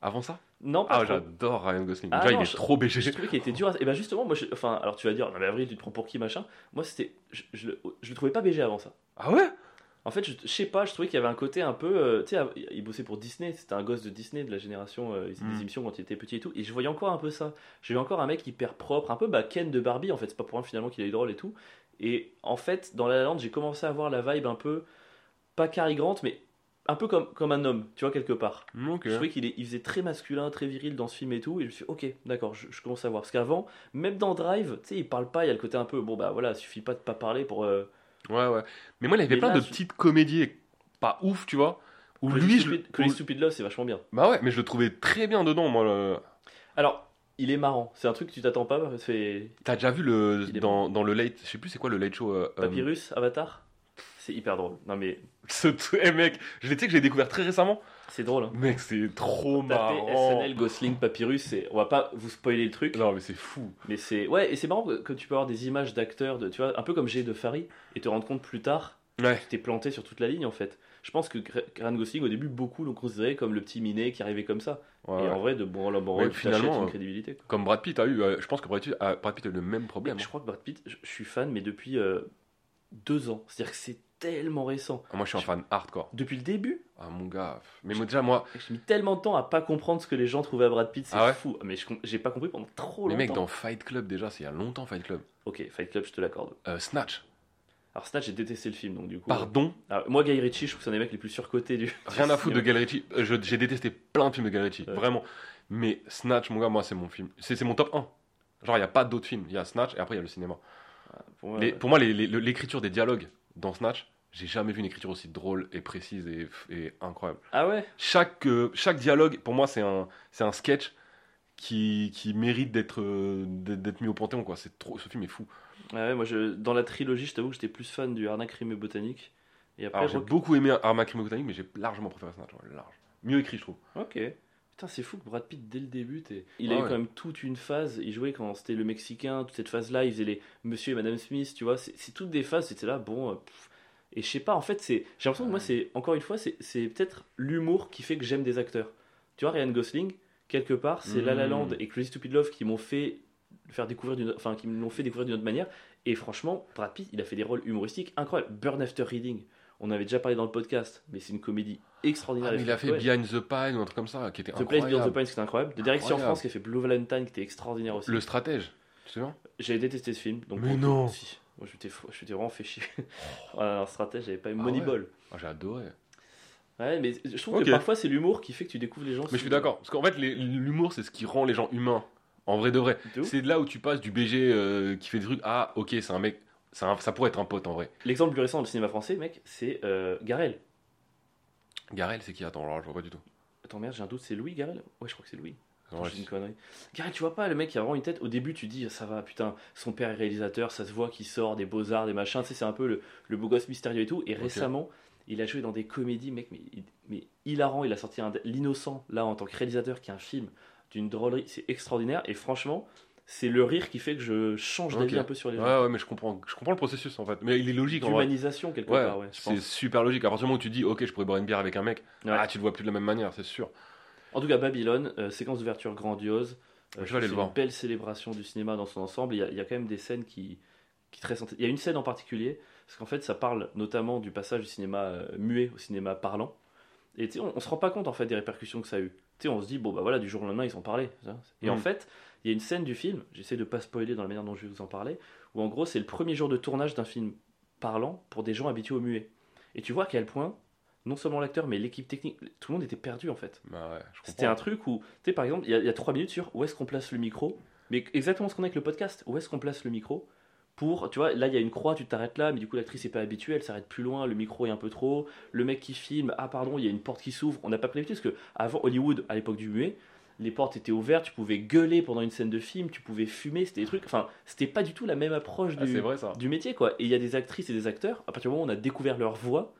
Avant ça? Non, pas Ah, trop. j'adore Ryan Gosling. Ah Déjà, non, il est je- trop BG. Je trouvais qu'il était dur. à- Et ben justement, moi, je- enfin, alors tu vas dire, non mais Avril, tu te prends pour qui machin? Moi, c'était, je, je, le- je le trouvais pas BG avant ça. Ah ouais? En fait, je, je sais pas, je trouvais qu'il y avait un côté un peu, euh, tu sais, il bossait pour Disney. C'était un gosse de Disney de la génération, euh, il faisait Mm. des émissions quand il était petit et tout. Et je voyais encore un peu ça. J'ai vu encore un mec hyper propre, un peu bah, Ken de Barbie. En fait, c'est pas pour rien finalement qu'il est drôle et tout. Et en fait, dans La La Land, j'ai commencé à avoir la vibe un peu pas Cary Grant, mais un peu comme, comme un homme, tu vois quelque part. Je trouvais qu'il il faisait très masculin, très viril dans ce film et tout. Et je me suis dit, ok, d'accord, je, je commence à voir. Parce qu'avant, même dans Drive, tu sais, il parle pas, il y a le côté un peu, bon bah voilà, suffit pas de pas parler pour. euh, Ouais, ouais. Mais moi, il y avait Mais plein là, de petites comédies pas ouf, tu vois. Où Crazy lui, je... Stupid- Love, c'est vachement bien. Bah ouais, mais je le trouvais très bien dedans, moi. le- Alors, il est marrant. C'est un truc que tu t'attends pas. T'as déjà vu le dans, dans le late, je sais plus c'est quoi le late show. euh, euh, Papyrus, Avatar? C'est hyper drôle. Non mais *laughs* ce truc- eh, mec, je sais que j'ai découvert très récemment. c'est drôle. Hein. Mec, c'est trop Tapez marrant. SNL Gosling Papyrus, c'est- on va pas vous spoiler le truc, Non, mais c'est fou. mais c'est ouais et c'est marrant que, que tu peux avoir des images d'acteurs, de, tu vois, un peu comme j'ai de Farid et te rendre compte plus tard Ouais. que t'es planté sur toute la ligne en fait. Je pense que Ryan Gosling au début beaucoup l'ont considéré comme le petit minet qui arrivait comme ça. Ouais, et ouais. en vrai de bon en bon tu finalement, t'achètes euh, une crédibilité. quoi. Comme Brad Pitt a eu, euh, je pense que Brad Pitt a, Brad Pitt a eu le même problème. Et hein. je crois que Brad Pitt, je, je suis fan mais depuis euh, deux ans. C'est-à-dire que c'est tellement récent. Ah, moi, je suis un fan hardcore. Depuis le début, Ah, mon gars. Mais moi, déjà, moi, J'ai mis tellement de temps à pas comprendre ce que les gens trouvaient à Brad Pitt, c'est Ah ouais fou. Mais je com- j'ai pas compris pendant trop longtemps. mecs dans Fight Club, déjà, c'est il y a longtemps, Fight Club. Ok, Fight Club, je te l'accorde. Euh, Snatch. Alors Snatch, j'ai détesté le film, donc du coup. Pardon. Alors, moi, Guy Ritchie, je trouve que c'est un des mecs les plus surcotés du. Rien à foutre de. Guy Ritchie. Euh, J'ai détesté plein de films de Guy Ritchie. Ouais. Vraiment. Mais Snatch, mon gars, moi, c'est mon film. C'est mon top 1. Genre, il n'y a pas d'autres films. Il y a Snatch et après, il y a le cinéma. Pour moi, Les- ouais. pour moi, les- les- l'écriture des dialogues dans Snatch, j'ai jamais vu une écriture aussi drôle et précise et, et incroyable. Ah ouais? Chaque, euh, chaque dialogue, pour moi, c'est un, c'est un sketch qui, qui mérite d'être euh, d'être mis au panthéon. Quoi. C'est trop, ce film est fou. Ah ouais, moi, je... dans la trilogie, je t'avoue que j'étais plus fan du Arnaque et Botanique. Et après, Alors, j'ai Rock- beaucoup aimé Arma Crime Botanique, mais j'ai largement préféré Snatch. ouais, large. mieux écrit, je trouve. Ok. Putain, c'est fou que Brad Pitt, dès le début, t'es- il Ah a eu ouais. quand même toute une phase. Il jouait quand c'était le Mexicain, toute cette phase-là. Il faisait les Monsieur et Madame Smith, tu vois. C'est c'est toutes des phases. C'était là, bon. euh. Et je sais pas, en fait, c'est. J'ai l'impression que moi, c'est. Encore une fois, c'est c'est peut-être l'humour qui fait que j'aime des acteurs. Tu vois, Ryan Gosling, quelque part, c'est La La Mm. Land et Crazy Stupid Love qui m'ont fait faire découvrir d'une enfin qui me l'ont fait découvrir d'une autre manière et franchement Brad Pitt il a fait des rôles humoristiques incroyables Burn After Reading on avait déjà parlé dans le podcast mais c'est une comédie extraordinaire Ah, mais il a fait Ouais. Behind the Pine ou un truc comme ça, qui était The Place Beyond the incroyable. Pine, c'était incroyable. De Incroyable. France qui a fait Blue Valentine, qui était extraordinaire aussi. Le stratège, tu souviens J'avais détesté ce film. Donc Mais non. Si. Moi, je m'étais vraiment fait chier. *laughs* un stratège, j'avais pas eu Ah Moneyball. Ah, J'ai adoré. Ouais. mais je trouve que parfois c'est l'humour qui fait que tu découvres les gens. Mais je suis d'accord, parce qu'en fait, l'humour, c'est ce qui rend les gens humains. En vrai de vrai. C'est de là où tu passes du BG euh, qui fait des trucs. Ah, ok, c'est un mec. Ça pourrait être un pote en vrai. L'exemple le plus récent dans le cinéma français, mec, c'est euh, Garel. Garel, c'est qui? Attends, alors je vois pas du tout. Attends, merde, j'ai un doute, c'est Louis Garel? Ouais, je crois que c'est Louis. Attends, ouais, je dis une connerie. Garel, tu vois pas, le mec qui a vraiment une tête. Au début, tu dis, ça va, putain, son père est réalisateur, ça se voit qu'il sort des beaux-arts, des machins, tu sais, c'est un peu le, le beau gosse mystérieux et tout. Et récemment, il a joué dans des comédies, mec, mais, mais hilarant. Il a sorti L'Innocent, là, en tant que réalisateur, qui est un film d'une drôlerie, c'est extraordinaire. Et franchement, c'est le rire qui fait que je change d'avis un peu sur les gens. Ouais, ouais, mais je comprends, je comprends le processus en fait. Mais il est logique. D'humanisation, quelque Ouais, part, ouais, c'est super logique. À partir du moment où tu dis, ok, je pourrais boire une bière avec un mec, Ouais. ah, tu le vois plus de la même manière, c'est sûr. En tout cas, Babylone, euh, séquence d'ouverture grandiose. Je vais aller le voir. une belle célébration du cinéma dans son ensemble. Il y a, il y a quand même des scènes qui, qui très Il y a une scène en particulier, parce qu'en fait, ça parle notamment du passage du cinéma euh, muet au cinéma parlant. Et tu sais, on, on se rend pas compte en fait des répercussions que ça a eu. Tu sais, on se dit, bon bah voilà, du jour au lendemain, ils ont parlé. Et en Mhm. fait, il y a une scène du film, j'essaie de pas spoiler dans la manière dont je vais vous en parler, où en gros, c'est le premier jour de tournage d'un film parlant pour des gens habitués au muet. Et tu vois à quel point, non seulement l'acteur, mais l'équipe technique, tout le monde était perdu en fait. Bah ouais, C'était un truc où, tu sais, par exemple, il y, a- il y a trois minutes sur où est-ce qu'on place le micro, mais exactement ce qu'on a avec le podcast, où est-ce qu'on place le micro pour, tu vois, là il y a une croix, tu t'arrêtes là, mais du coup l'actrice n'est pas habituée, elle s'arrête plus loin, le micro est un peu trop le mec qui filme, ah pardon, il y a une porte qui s'ouvre, on n'a pas prévu parce que avant Hollywood, à l'époque du muet, les portes étaient ouvertes, tu pouvais gueuler pendant une scène de film, tu pouvais fumer, c'était des trucs, enfin, c'était pas du tout la même approche Ah, du, c'est vrai ça. du métier quoi. Et il y a des actrices et des acteurs, à partir du moment où on a découvert leur voix,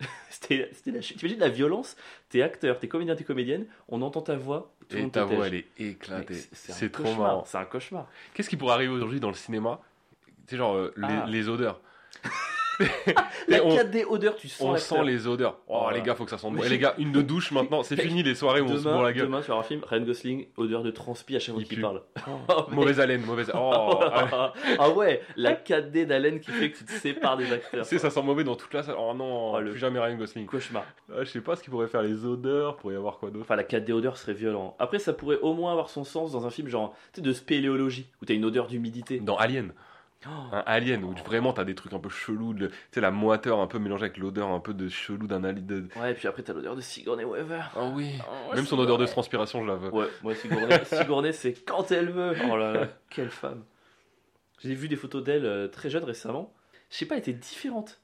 *laughs* c'était la chute. T'imagines la violence T'es acteur, t'es comédien, t'es comédienne, on entend ta voix, tout Et ta voix, elle est éclatée. c'est C'est trop cauchemar, marrant. C'est un cauchemar. Qu'est-ce qui pourrait arriver aujourd'hui dans le cinéma? Tu sais, genre, euh, les, Ah. les odeurs. *laughs* La on- 4D odeur, tu sens On sent les odeurs. Oh, Oh les gars, faut que ça sente bon. Et les gars, une de douche *laughs* maintenant, c'est fini les soirées où on se bourre la gueule. demain, voir un film, Ryan Gosling, odeur de transpi à chaque fois Il qu'il parle. Oh, mec. *laughs* Mauvaise haleine, mauvaise. Oh, ah, ouais, la 4D d'haleine qui fait que tu te sépares des acteurs. tu sais, ça sent mauvais dans toute la salle. Oh non, Oh, le- plus jamais Ryan Gosling. Cauchemar. Ah, je sais pas ce qu'il pourrait faire, les odeurs, pourrait y avoir quoi d'autre. Enfin, la 4D odeur serait violent. Après, ça pourrait au moins avoir son sens dans un film genre, tu sais, de spéléologie, où t'as une odeur d'humidité. Dans Alien, Oh. *gasps* un Alien où vraiment t'as des trucs un peu chelous, tu sais, la moiteur un peu mélangée avec l'odeur un peu de chelou d'un alien. De... Ouais, et puis après, t'as l'odeur de Sigourney Weaver. Ah oui. Oh, Même son odeur de transpiration, je la veux. Ouais, moi Sigourney, *laughs* Sigourney c'est quand elle veut. Oh là là, *laughs* quelle femme. J'ai vu des photos d'elle euh, très jeune récemment. Je sais pas, elle était différente.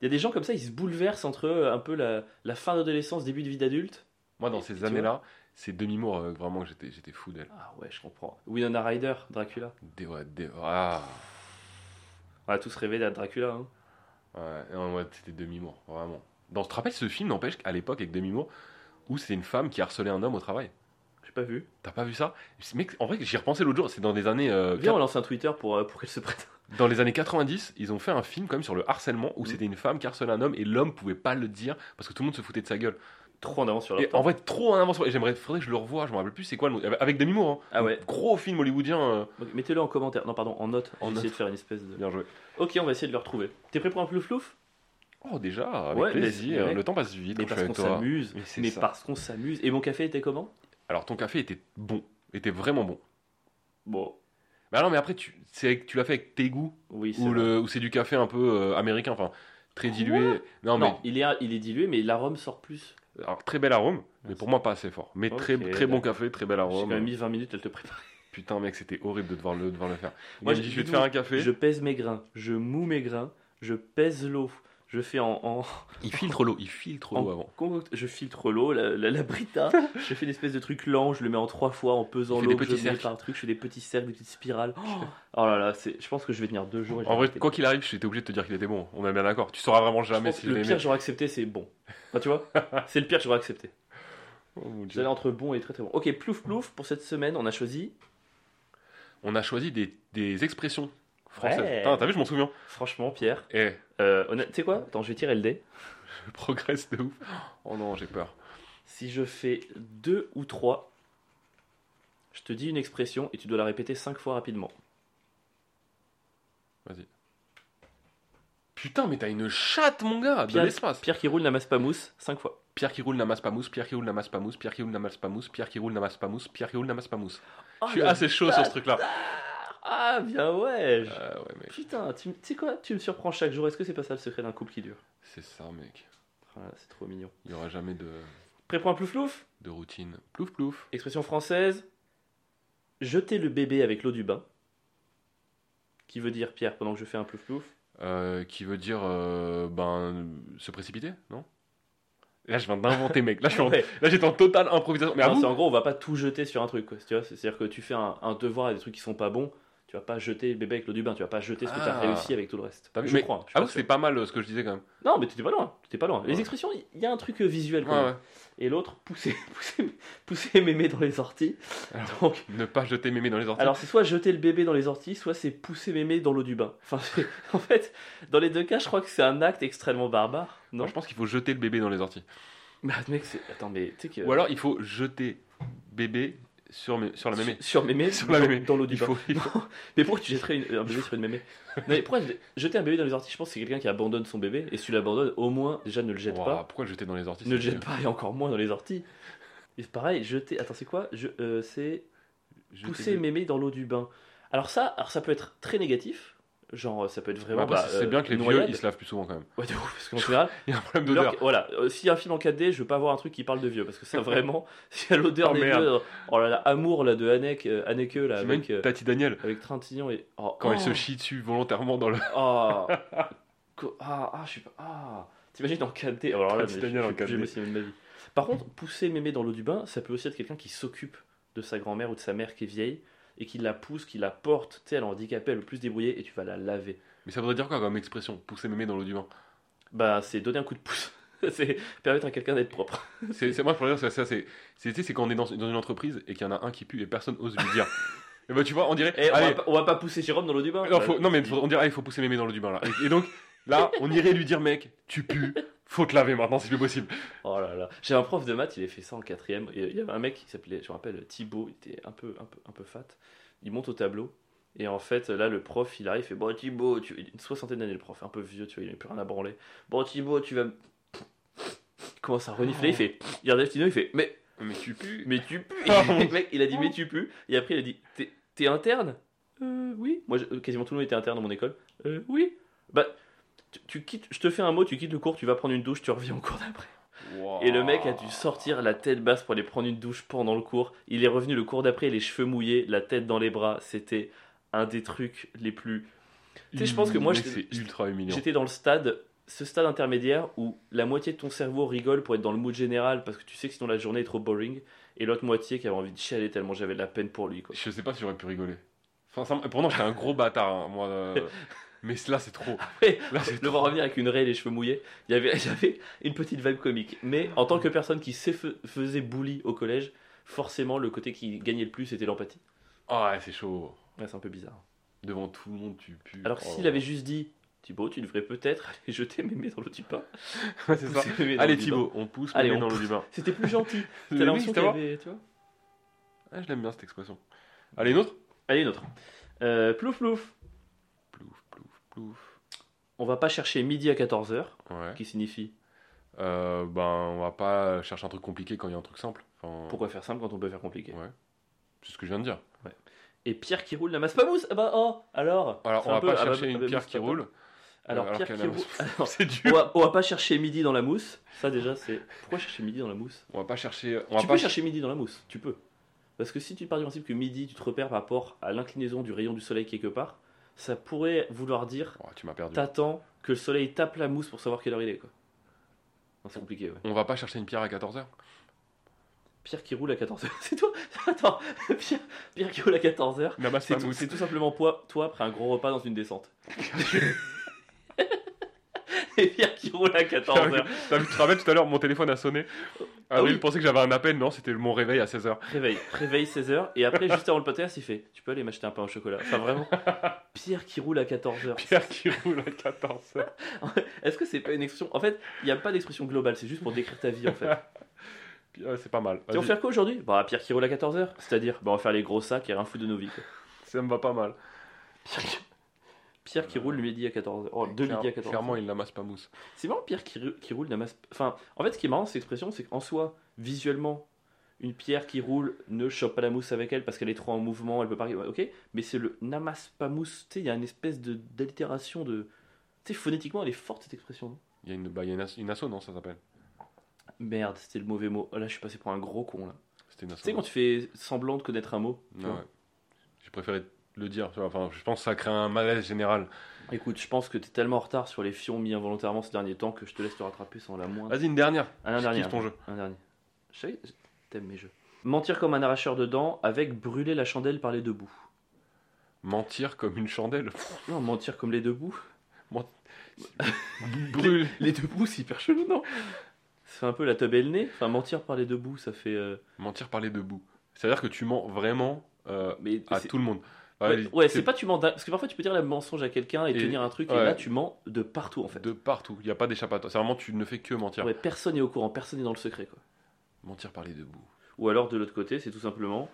Il y a des gens comme ça, ils se bouleversent entre euh, un peu la, la fin d'adolescence, début de vie d'adulte. Moi, dans Et- ces années-là, c'est demi-mour euh, vraiment que j'étais fou d'elle. Ah ouais, je comprends. Winona Ryder, Dracula. Des, ouais, des- ah, On a tous rêvé d'être Dracula. Hein. ouais, non, ouais, c'était demi-mour, vraiment. Dans, tu te rappelles ce film, n'empêche, à l'époque, avec demi-mour, où c'est une femme qui harcelait un homme au travail? J'ai pas vu. T'as pas vu ça? Mec, en vrai, j'y repensais l'autre jour, c'est dans les années. euh, Viens, on lance un Twitter pour, euh, pour qu'elle se prête. Dans les années 90, ils ont fait un film quand même sur le harcèlement où Mhm. c'était une femme qui harcelait un homme et l'homme pouvait pas le dire parce que tout le monde se foutait de sa gueule. Trop en avance sur leur Et temps. en vrai, trop en avance. Et j'aimerais, faudrait que je le revoie, je me rappelle plus c'est quoi le nom. Avec Demi Moore, hein. Ah ouais. Gros film hollywoodien. euh, Donc, Mettez-le en commentaire. Non, pardon, en note. En On va essayer note. de faire une espèce de. Bien joué. Ok, on va essayer de le retrouver. T'es prêt pour un plouf flouf Oh, déjà, avec Ouais, plaisir. mais-. Le temps passe vite Mais je parce suis qu'on avec toi. s'amuse. Mais c'est Mais ça. parce qu'on s'amuse. Et mon café était comment? Alors, ton café était bon. Était vraiment bon. Bon, Mais non, mais après, tu, c'est, tu l'as fait avec tes goûts? Oui, c'est ou, vrai. le, ou c'est du café un peu euh, américain, enfin, très dilué? Non, mais Non, il est, il est dilué, mais l'arôme sort plus. Alors, très bel arôme, mais Merci. pour moi, pas assez fort. Mais très, très bon café, très bel J'ai quand arôme. même mis 20 minutes à te préparer. *laughs* Putain, mec, c'était horrible de devoir le, devoir le faire. Moi, je je vais te faire un café. Je pèse mes grains, je moue mes grains, je pèse l'eau. Je fais en, en, Il filtre l'eau, il filtre l'eau avant. je filtre l'eau, la, la, la brita, *laughs* je fais une espèce de truc lent, je le mets en trois fois en pesant l'eau, je petits mets cercles. par truc, je fais des petits cercles, des petites spirales. Oh, oh là là, je pense que je vais tenir deux jours. et En vrai, quoi qu'il arrive, j'étais obligé de te dire qu'il était bon. On est bien d'accord. Tu sauras vraiment jamais si le pire que j'aurais accepté, c'est bon. Enfin, tu vois, *laughs* c'est le pire que j'aurais accepté. Oh allez entre bon et très très bon. Ok, plouf plouf, pour cette semaine, on a choisi. On a choisi des, des expressions Ouais. Putain, T'as vu, je m'en souviens. Franchement, Pierre. Eh, Euh, honnête- tu sais quoi? Attends, je vais tirer le dé. je progresse de ouf. Oh non, j'ai peur. Si je fais deux ou trois, je te dis une expression et tu dois la répéter cinq fois rapidement. Vas-y. Putain, mais t'as une chatte, mon gars, de Pierre- l'espace. Pierre qui roule n'amasse pas mousse, cinq fois. Pierre qui roule n'amasse pas mousse, Pierre qui roule n'amasse pas mousse, Pierre qui roule n'amasse pas mousse, Pierre qui roule n'amasse pas mousse, Pierre qui roule n'amasse pas mousse. Oh, je suis assez chaud sur ce truc-là. Ah, bien ouais. Euh, ouais, mec, Putain, tu sais quoi? Tu me surprends chaque jour. Est-ce que c'est pas ça le secret d'un couple qui dure? C'est ça, mec. Ah, C'est trop mignon. Il y aura jamais de, un plouf plouf? de routine. Plouf, plouf. Expression française. Jeter le bébé avec l'eau du bain. Qui veut dire, Pierre, pendant que je fais un plouf plouf? Euh, qui veut dire, euh, ben, se précipiter, non? Là, je viens d'inventer, mec. Là, je suis en- *laughs* Ouais. là, j'étais en totale improvisation. Mais Non, vous en gros, on va pas tout jeter sur un truc. quoi, tu vois C'est-à-dire que tu fais un, un devoir et des trucs qui sont pas bons. Tu vas pas jeter le bébé avec l'eau du bain. Tu vas pas jeter ce que tu as Ah. réussi avec tout le reste. T'as vu je Mais- crois. je Ah c'était pas mal euh, ce que je disais quand même. Non, mais t'étais pas loin. T'étais pas loin. Les expressions, il y a un truc euh, visuel. quand Ouais, même. ouais. Et l'autre, pousser, *laughs* pousser, pousser mémé dans les orties. Donc, Ne pas jeter mémé dans les orties. alors c'est soit jeter le bébé dans les orties, soit c'est pousser mémé dans l'eau du bain. Enfin, c'est- *laughs* en fait, dans les deux cas, je crois que c'est un acte extrêmement barbare. Non? Je pense qu'il faut jeter le bébé dans les orties. Bah, mec, c'est. Attends, mais tu sais que. Ou alors, il faut jeter bébé sur, mé- sur la mémé. Sur, sur mémé, Sur la mémé. dans l'eau du bain. Mais pourquoi tu jetterais une- un bébé sur une mémé? Non, mais pourquoi jeter un bébé dans les orties? Je pense que c'est quelqu'un qui abandonne son bébé. Et si tu l'abandonnes, au moins, déjà ne le jette pas. Pourquoi le jeter dans les orties Ne le jette pas et encore moins dans les orties. Et pareil, jeter. Attends, c'est quoi? Euh, C'est pousser mémé dans l'eau du bain. Alors, ça, alors ça peut être très négatif. Genre, ça peut être vraiment. Après, bah, c'est euh, bien que les noyade. vieux ils se lavent plus souvent quand même. Ouais, de ouf, parce qu'en *laughs* général, Il y a un problème d'odeur. voilà, euh, s'il y a un film en 4D, je veux pas voir un truc qui parle de vieux, parce que ça *laughs* vraiment, *laughs* s'il y a l'odeur Oh, des merde. vieux, oh là là, amour là de Haneke, euh, Haneke là, avec, euh, Tati Daniel avec Trintignant et. Oh, quand oh, il se chie dessus volontairement dans le. Oh, Co- ah, ah, je suis pas. Ah, t'imagines en 4D Alors là, mais Daniel je- en je- plus 4D. jamais cinéma de ma vie. Par contre, pousser mémé dans l'eau du bain, ça peut aussi être quelqu'un qui s'occupe de sa grand-mère ou de sa mère qui est vieille et qui la pousse, qui la porte, tu sais, elle est handicapée, elle est le plus débrouillée et tu vas la laver. Mais ça voudrait dire quoi comme expression Pousser mémé dans l'eau du bain? Bah, c'est donner un coup de pouce. *laughs* c'est permettre à quelqu'un d'être propre. *laughs* C'est moi, pour dire, c'est ça. C'est quand on est dans, dans une entreprise et qu'il y en a un qui pue et personne ose lui dire. *laughs* et bah, tu vois, on dirait. Et on, va pas, on va pas pousser Jérôme dans l'eau du bain. non, Bah, faut- non, mais on dirait, ah, il faut pousser mémé dans l'eau du bain là. Et, et donc, là, on irait lui dire, mec, tu pues, faut te laver maintenant, c'est plus possible. Oh là là. J'ai un prof de maths, il avait fait ça en quatrième. Et il y avait un mec qui s'appelait, je me rappelle, Thibaut, il était un peu, un peu, un peu fat. Il monte au tableau. Et en fait, là, le prof, il arrive, il fait Bon, Thibaut, tu... il a une soixantaine d'années, le prof, un peu vieux, tu vois, il n'a plus rien à branler. Bon, Thibaut, tu vas. Il commence à renifler, il fait. Il regarde Tino, il fait Mais, Mais tu pues. mais tu pues *laughs* Ah, Et mec, il a dit Mais tu pues Et après, il a dit T'es, t'es interne Euh, oui. Moi, je- quasiment tout le monde était interne dans mon école. Euh, oui. Bah, tu, tu quittes, je te fais un mot, tu quittes le cours, tu vas prendre une douche, tu reviens au cours d'après. Et le mec a dû sortir la tête basse pour aller prendre une douche pendant le cours. Il est revenu le cours d'après, les cheveux mouillés, la tête dans les bras. C'était un des trucs les plus. Tu sais, je pense que moi, j'étais- dans le stade, ce stade intermédiaire où la moitié de ton cerveau rigole pour être dans le mood général parce que tu sais que sinon la journée est trop boring, et l'autre moitié qui avait envie de chialer tellement j'avais de la peine pour lui. Quoi. Je sais pas si j'aurais pu rigoler. Enfin, ça- pourtant, j'étais un gros bâtard, hein, moi. euh, *laughs* Mais là, c'est trop. Après, Là, voir revenir avec une raie et les cheveux mouillés, il y avait, *laughs* j'avais une petite vibe comique. Mais en tant que personne qui faisait bully au collège, forcément le côté qui gagnait le plus c'était l'empathie. Ah ouais, c'est chaud. Ouais, c'est un peu bizarre. Devant tout le monde, tu pues. Alors Oh. s'il avait juste dit Thibaut, tu devrais peut-être aller jeter mémé dans l'eau du bain. Ouais, c'est ça. Allez. Thibaut, on pousse Allez, mémé on dans l'eau du bain. C'était plus gentil. *laughs* T'as l'impression qu'il avait, tu vois Ah, je l'aime bien cette expression. Allez, une autre Allez, une autre. Euh, plouf plouf. On va pas chercher midi à 14h, Ouais. qui signifie Euh, ben, on va pas chercher un truc compliqué quand il y a un truc simple. Enfin, pourquoi faire simple quand on peut faire compliqué. Ouais. C'est ce que je viens de dire. Et Pierre qui roule la masse pas mousse Ah bah oh Alors on va peu- pas ah bah, chercher une pierre qui roule. Alors, alors Pierre qui roule. *laughs* Alors, *laughs* C'est on, dur. va, on va pas chercher midi dans la mousse. Ça déjà c'est. Pourquoi chercher midi dans la mousse? On va pas chercher. On va Tu pas peux chercher midi dans la mousse, tu peux. Parce que si tu pars du principe que midi tu te repères par rapport à l'inclinaison du rayon du soleil quelque part, ça pourrait vouloir dire Oh, tu m'as perdu. t'attends que le soleil tape la mousse pour savoir quelle heure il est quoi. Non, C'est compliqué ouais. On va pas chercher une pierre à 14h. Pierre qui roule à 14h. *laughs* C'est toi Attends, Pierre, Pierre qui roule à 14h. Namas C'est tout, c'est tout simplement toi, toi après un gros repas dans une descente. *laughs* *laughs* Et Pierre qui roule à 14h. T'as vu, tu te rappelles tout à l'heure, mon téléphone a sonné. Avril oui. pensait que j'avais un appel, non, c'était mon réveil à 16h. Réveil, réveil 16h, et après, juste avant le podcast, il fait Tu peux aller m'acheter un pain au chocolat Enfin, vraiment, *laughs* Pierre qui roule à 14h. Pierre qui roule à 14h. *laughs* Est-ce que c'est pas une expression? En fait, il n'y a pas d'expression globale, c'est juste pour décrire ta vie en fait. C'est pas mal. Tu vas Vas-y, faire quoi aujourd'hui? Bah, Pierre qui roule à 14h. C'est-à-dire, bah, on va faire les gros sacs et rien foutre de nos vies. quoi. Ça me va pas mal. Pierre qui, Pierre qui roule le midi à 14h. Oh, de Claire- midi à 14h. Clairement, il n'amasse pas mousse. C'est marrant, Pierre qui, rou- qui roule n'amasse. Enfin, en fait, ce qui est marrant, cette expression, c'est qu'en soi, visuellement, une pierre qui roule ne chope pas la mousse avec elle parce qu'elle est trop en mouvement, elle peut pas. ouais, Ok, mais c'est le n'amasse pas mousse. Tu sais, il y a une espèce de d'allitération de. Tu sais, phonétiquement, elle est forte cette expression. Il y a une, bah, il y a une, as- une asso, non, ça s'appelle? Merde, c'était le mauvais mot. Oh, là, je suis passé pour un gros con là. C'était une asso. Tu sais, quand tu fais semblant de connaître un mot. vois? ouais. J'ai préféré le dire. tu vois, Enfin, je pense que ça crée un malaise général. Écoute, je pense que t'es tellement en retard sur les fions mis involontairement ces derniers temps que je te laisse te rattraper sans la moindre. Vas-y, une dernière. Un Je dernier. kiffe ton jeu. Un dernier. Je savais, t'aimes mes jeux. Mentir comme un arracheur de dents avec brûler la chandelle par les deux bouts. Mentir comme une chandelle. Non, mentir comme les deux bouts. *laughs* Brûle. Les deux bouts, c'est hyper chelou, non? C'est un peu la teub et le nez. Enfin, mentir par les deux bouts, ça fait. euh, Mentir par les deux bouts. C'est-à-dire que tu mens vraiment euh, Mais à tout le monde. Ouais, c'est pas tu mens parce que parfois tu peux dire le mensonge à quelqu'un et, Et- tenir un truc et là tu mens de partout en fait. de partout. Il n'y a pas d'échappatoire. C'est vraiment, tu ne fais que mentir. Ouais, personne n'est au courant, personne n'est dans le secret quoi. Mentir par les deux bouts. Ou alors de l'autre côté, c'est tout simplement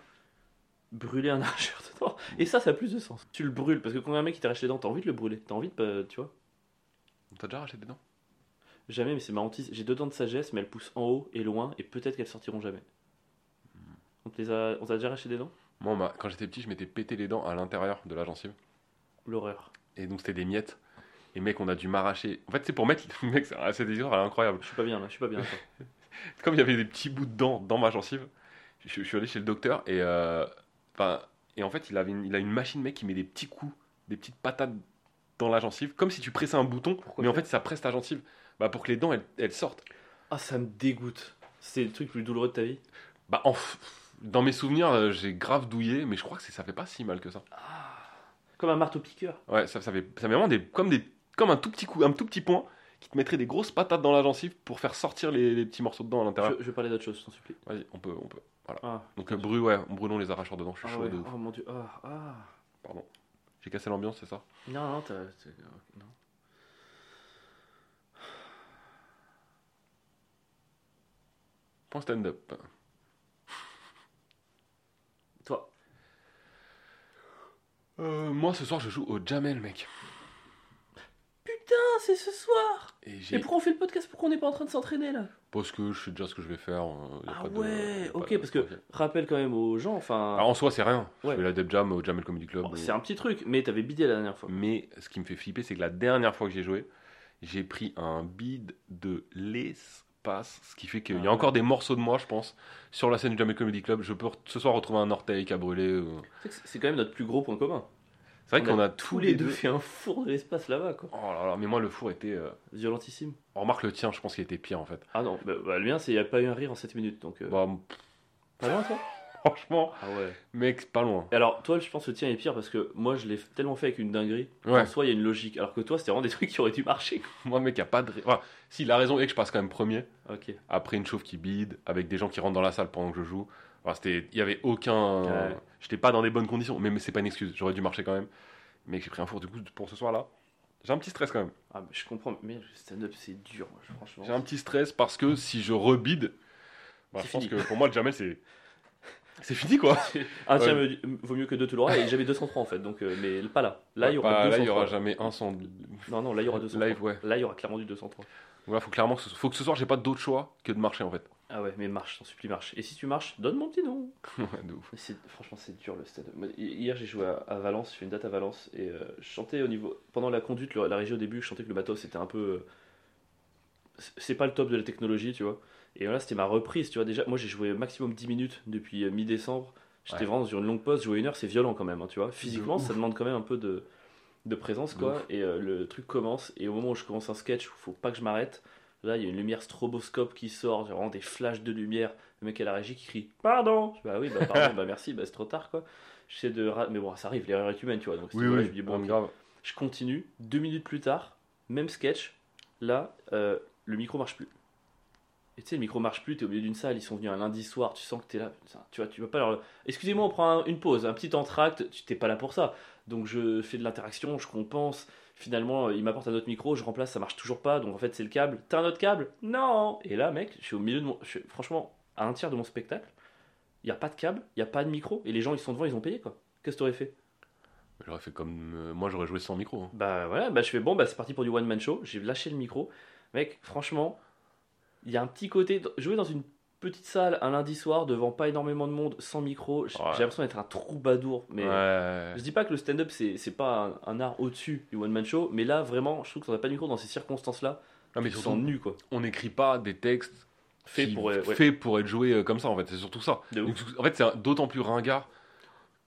brûler un *laughs* arracheur de dents. Et ça, ça a plus de sens. Tu le brûles parce que quand un mec qui t'arrache les dents, t'as envie de le brûler. T'as envie de, tu vois. T'as déjà racheté des dents? Jamais, mais c'est ma hantise. J'ai deux dents de sagesse, mais elles poussent en haut et loin, et peut-être qu'elles sortiront jamais. On te les a, on t'a déjà arraché des dents? Moi, ma- quand j'étais petit, je m'étais pété les dents à l'intérieur de la gencive. L'horreur. Et donc, c'était des miettes. Et mec, on a dû m'arracher. En fait, c'est pour mettre. *laughs* mec, c'est cette histoire, elle est incroyable. Je suis pas bien là, je suis pas bien. *laughs* Comme il y avait des petits bouts de dents dans ma gencive, je, je suis allé chez le docteur et. euh, Enfin. et en fait, il, avait une, il a une machine, mec, qui met des petits coups, des petites patates dans la gencive, comme si tu pressais un bouton, Pourquoi mais en fait, ça presse ta gencive. Bah, pour que les dents, elles, elles sortent. Ah, ça me dégoûte. C'est le truc le plus douloureux de ta vie? Bah, en f- dans mes souvenirs, euh, j'ai grave douillé, mais je crois que ça fait pas si mal que ça. Comme un marteau piqueur. Ouais, ça, ça fait, ça fait vraiment des, comme, des, comme un tout petit coup, un tout petit point qui te mettrait des grosses patates dans la gencive pour faire sortir les, les petits morceaux de dents à l'intérieur. Je, je vais parler d'autre chose, je t'en supplie. Vas-y, on peut, on peut. Ah, Donc, euh, brûle, ouais, brûlons les arracheurs de dents, je suis ah chaud ouais. de. Oh mon dieu. Ah, ah. Pardon. J'ai cassé l'ambiance, c'est ça? Non, non, t'as. t'as- non. Point stand-up. Toi. Euh, moi, ce soir, je joue au Jamel, mec. Putain, c'est ce soir Et Et pourquoi on fait le podcast? Pourquoi on n'est pas en train de s'entraîner là? Parce que je sais déjà ce que je vais faire. euh, y a Ah pas de- y ouais, a pas ok, de- parce que rappelle quand même aux gens, enfin. Alors, en soi, c'est rien. Ouais. Je fais la Deb Jam au Jamel Comedy Club. c'est un petit truc, mais t'avais bidé la dernière fois. Mais ce qui me fait flipper, c'est que la dernière fois que j'ai joué, j'ai pris un bid de Ce qui fait qu'il Ah y a ouais. encore des morceaux de moi, je pense, sur la scène du Jamel Comedy Club. Je peux ce soir retrouver un orteil qui a brûlé. euh. C'est quand même notre plus gros point commun. C'est vrai On qu'on a tous les deux fait un four de l'espace là-bas, quoi. Oh là là, mais moi, le four était. euh, Violentissime. on remarque le tien, je pense qu'il était pire en fait. Ah non, bah, bah, le mien, c'est il n'y a pas eu un rire en 7 minutes, donc. euh, Bah, Pas loin, toi? Franchement, Ah ouais. mec, c'est pas loin. Et alors, toi, je pense que le tien est pire parce que moi, je l'ai tellement fait avec une dinguerie. Ouais. En soi, il y a une logique. Alors que toi, c'était vraiment des *laughs* trucs qui auraient dû marcher. Moi, mec, y a pas de. Enfin, si, il a raison, et que je passe quand même premier. Ok. Après une chauve qui bide, avec des gens qui rentrent dans la salle pendant que je joue. Enfin, c'était. Il y avait aucun. Ouais. J'étais pas dans des bonnes conditions, mais, mais c'est pas une excuse. J'aurais dû marcher quand même. Mais j'ai pris un four du coup pour ce soir là. J'ai un petit stress quand même. Ah, je comprends, mais le stand-up, c'est dur, franchement. J'ai un petit stress parce que si je rebide, bah, je pense fini. que pour moi, le Jamel, c'est. C'est fini quoi! *laughs* Ah, tiens, Ouais. me- vaut mieux que deux tout le reste. Et j'avais 203 en fait, donc, euh, mais pas là. Là, il y aura Bah, 203. là, il y aura jamais un sans. Non, non, là, il y aura 203. Live, ouais. Là, il y aura clairement du 203. Voilà, faut clairement que ce... faut que ce soir, j'ai pas d'autre choix que de marcher en fait. Ah ouais, mais marche, t'en supplie, marche. Et si tu marches, donne mon petit nom. *laughs* De ouf. Franchement, c'est dur le stade. Hier, j'ai joué à, à Valence, j'ai fait une date à Valence et euh, je chantais au niveau. Pendant la conduite, le- la régie au début, je chantais que le bateau c'était un peu. euh, C'est pas le top de la technologie, tu vois. Et là, c'était ma reprise, tu vois. Déjà, moi j'ai joué maximum 10 minutes depuis euh, mi-décembre. J'étais Ouais. vraiment sur une longue pause, jouer une heure, c'est violent quand même, hein, tu vois. Physiquement, ça demande quand même un peu de, de présence, quoi. Et euh, le truc commence, et au moment où je commence un sketch, où faut pas que je m'arrête, là, il y a une lumière stroboscope qui sort, j'ai vraiment des flashs de lumière. Le mec à la régie qui crie Pardon Bah oui, bah pardon, *laughs* bah merci, bah c'est trop tard, quoi. J'essaie de. Mais bon, ça arrive, l'erreur est humaine, tu vois. Donc, Oui, oui, je dis, bon, grave. Je continue, deux minutes plus tard, même sketch, là, euh, le micro marche plus. Et tu sais, le micro marche plus, t'es au milieu d'une salle, ils sont venus un lundi soir, tu sens que t'es là, putain, tu vois, tu vas pas leur. Excusez-moi, on prend un- une pause, un petit entracte, tu t'es pas là pour ça. Donc je fais de l'interaction, je compense. Finalement, euh, il m'apporte un autre micro, je remplace, ça marche toujours pas, donc en fait c'est le câble. T'as un autre câble? Non Et là, mec, je suis au milieu de mon. je suis- franchement, à un tiers de mon spectacle, il y a pas de câble, il y a pas de micro, et les gens ils sont devant, ils ont payé quoi. Qu'est-ce que t'aurais fait? J'aurais fait comme. euh, moi, j'aurais joué sans micro. hein. Bah voilà, bah je fais bon, bah c'est parti pour du one man show. J'ai lâché le micro. Mec, franchement, il y a un petit côté. Jouer dans une petite salle un lundi soir devant pas énormément de monde, sans micro, Ouais. j'ai l'impression d'être un troubadour. Mais Ouais. je dis pas que le stand-up c'est pas un, un art au-dessus du one man show, mais là vraiment, je trouve qu'on a pas de micro dans ces circonstances-là. Non, mais tu te surtout, sens nu quoi. on n'écrit pas des textes pour. ouais, faits pour être joués euh, comme ça, en fait. C'est surtout ça. Donc, en fait, c'est d'autant plus ringard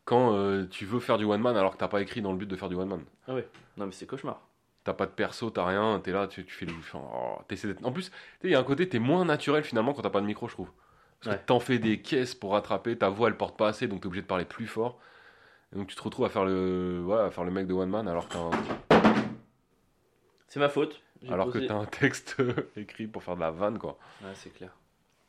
quand euh, tu veux faire du one man alors que t'as pas écrit dans le but de faire du one man. Non mais c'est cauchemar. T'as pas de perso, t'as rien, t'es là, tu, tu fais le. oh, En plus, il y a un côté, t'es moins naturel finalement quand t'as pas de micro, je trouve. Parce Ouais. que t'en fais des caisses pour rattraper, ta voix elle porte pas assez, donc t'es obligé de parler plus fort. Et donc tu te retrouves à faire le, ouais, à faire le mec de one man alors, qu'un- C'est ma faute. Alors que t'as un texte euh, *laughs* écrit pour faire de la vanne, quoi. Ouais, c'est clair.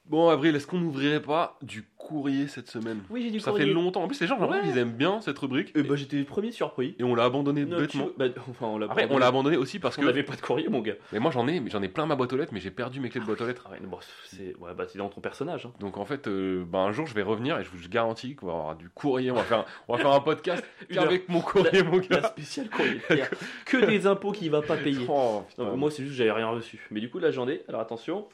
Bon, Avril, est-ce qu'on n'ouvrirait pas du courrier cette semaine Oui, j'ai du Ça courrier. fait longtemps. En plus, les gens, Ouais. qu'ils aiment bien cette rubrique. Euh, bah j'étais le premier surpris. Et on l'a abandonné Non, bêtement. tu- bah, enfin, on l'a Après, on abandonné. l'a abandonné aussi parce On que. n'avait pas de courrier, mon gars. Mais moi, j'en ai, mais j'en ai plein ma boîte aux lettres, mais j'ai perdu mes clés de boîte aux lettres. Ah ouais, bon, c'est ouais, bah, t'es dans ton personnage. hein. Donc en fait, euh, bah, un jour, je vais revenir et je vous garantis qu'on va avoir du courrier. On va faire, un- on va faire un podcast *laughs* avec mon courrier, mon La gars. spéciale courrier. *laughs* Que des impôts qu'il va pas payer. Oh. Non, moi, c'est juste que j'avais rien reçu. Mais du coup, là, j'en ai. Alors attention.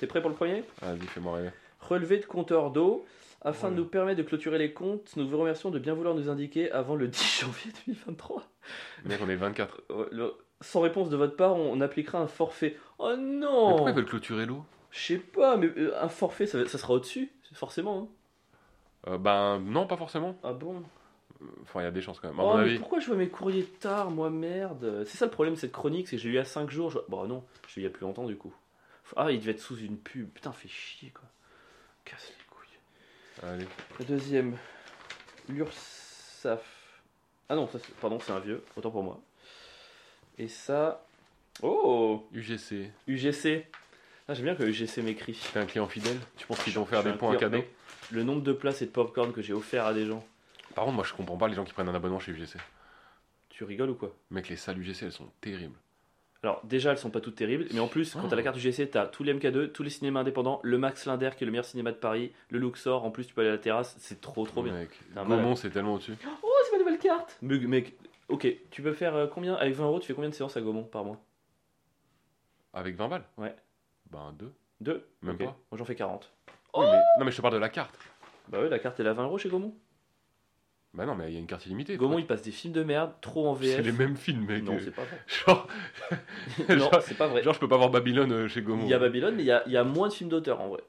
T'es prêt pour le premier? Vas-y, fais-moi rêver. Relevé de compteur d'eau. Afin Ouais. de nous permettre de clôturer les comptes, nous vous remercions de bien vouloir nous indiquer avant le *laughs* 10 janvier 2023. Mec, on est 24. Euh, le- Sans réponse de votre part, on appliquera un forfait. Oh Mais non pourquoi ils veulent clôturer l'eau? Je sais pas, mais euh, un forfait, ça, sera au-dessus, forcément. hein. Euh, Ben non, pas forcément. Ah bon? Enfin, il y a des chances quand même. À Oh, mon mais avis. pourquoi je vois mes courriers tard, moi, merde? C'est ça le problème de cette chronique, c'est que j'ai eu à 5 jours. je- Bon, non, je l'ai eu il y a plus longtemps, du coup. Ah, il devait être sous une pub. Putain, fait chier, quoi. Casse les couilles. Allez. Le deuxième, l'URSAF. Ah non, ça, pardon, c'est un vieux, autant pour moi. Et ça. Oh UGC. UGC. Ah, J'aime bien que UGC m'écrit. T'es un client fidèle? Tu penses qu'ils vont faire des points à cadeau. Le nombre de places et de popcorn que j'ai offert à des gens. Par contre, moi, je comprends pas les gens qui prennent un abonnement chez UGC. Tu rigoles ou quoi? Mec, les salles UGC, elles sont terribles. Alors déjà elles sont pas toutes terribles, mais en plus quand Oh. t'as la carte UGC t'as tous les MK2, tous les cinémas indépendants, le Max Linder qui est le meilleur cinéma de Paris, le Luxor, en plus tu peux aller à la terrasse, c'est trop trop bien. Mec, un Gaumont, malade. c'est tellement au-dessus. Oh c'est ma nouvelle carte Mec, mec, ok, tu peux faire euh, combien Avec 20 euros tu fais combien de séances à Gaumont par mois? Avec 20 balles? Ouais. Ben, deux. Deux? Même Ok. pas. Moi j'en fais 40. Oui, mais... Non, mais je te parle de la carte. Bah ouais la carte elle est à 20 euros chez Gaumont. Bah non, mais il y a une carte illimitée. Gaumont il passe des films de merde, trop en C'est VF. les mêmes films, mec. Non Euh, c'est pas vrai. *laughs* Genre, *laughs* non c'est pas vrai. genre, je peux pas voir Babylone euh, chez Gaumont. Il y a Babylone mais il y a, il y a moins de films d'auteur en vrai.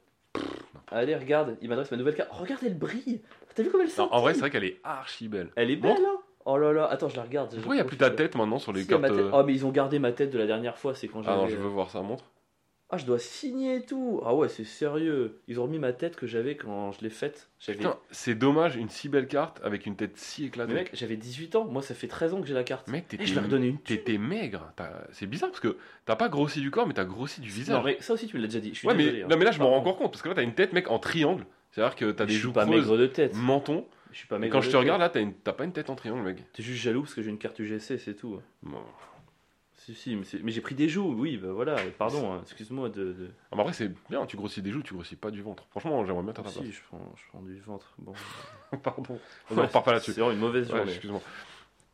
Allez regarde, il m'adresse ma nouvelle carte. Regardez le brille T'as vu comme elle Non, scintille en vrai, c'est vrai qu'elle est archi belle. Elle est belle hein Oh là là, attends je la regarde. Pourquoi il n'y a plus ta tête maintenant sur les Si, cartes euh, Oh mais ils ont gardé ma tête de la dernière fois, c'est quand Ah non, j'avais. je veux voir ça, montre. Ah je dois signer et tout. Ah ouais c'est sérieux. Ils ont remis ma tête que j'avais quand je l'ai faite. J'avais. Putain, c'est dommage, une si belle carte avec une tête si éclatée. Mais mec j'avais 18 ans. Moi ça fait 13 ans que j'ai la carte. Mec, Et t'étais je leur donnais une. t'étais maigre. T'as- C'est bizarre parce que t'as pas grossi du corps, mais t'as grossi du visage. Non mais ça aussi tu me l'as déjà dit. Je suis ouais, mais, désolé, hein. non, mais là, je me Pardon. rends encore compte parce que là, t'as une tête, mec, en triangle. C'est-à-dire que t'as Je des suis joues pas creuses, maigre de tête. menton. Je suis pas Et maigre. quand de je te tête. regarde, là, t'as une- t'as pas une tête en triangle, mec. T'es juste jaloux parce que j'ai une carte UGC c'est tout. Bon. Si si mais, mais j'ai pris des joues. Oui bah voilà. Pardon. hein, Excuse-moi de. de... Ah, mais après, c'est bien, tu grossis des joues, tu grossis pas du ventre. Franchement, j'aimerais bien t'en Si je prends, je prends du ventre. Bon. *laughs* Pardon. On Ouais, repart pas là-dessus. C'est vraiment une mauvaise Ouais, journée. excuse-moi.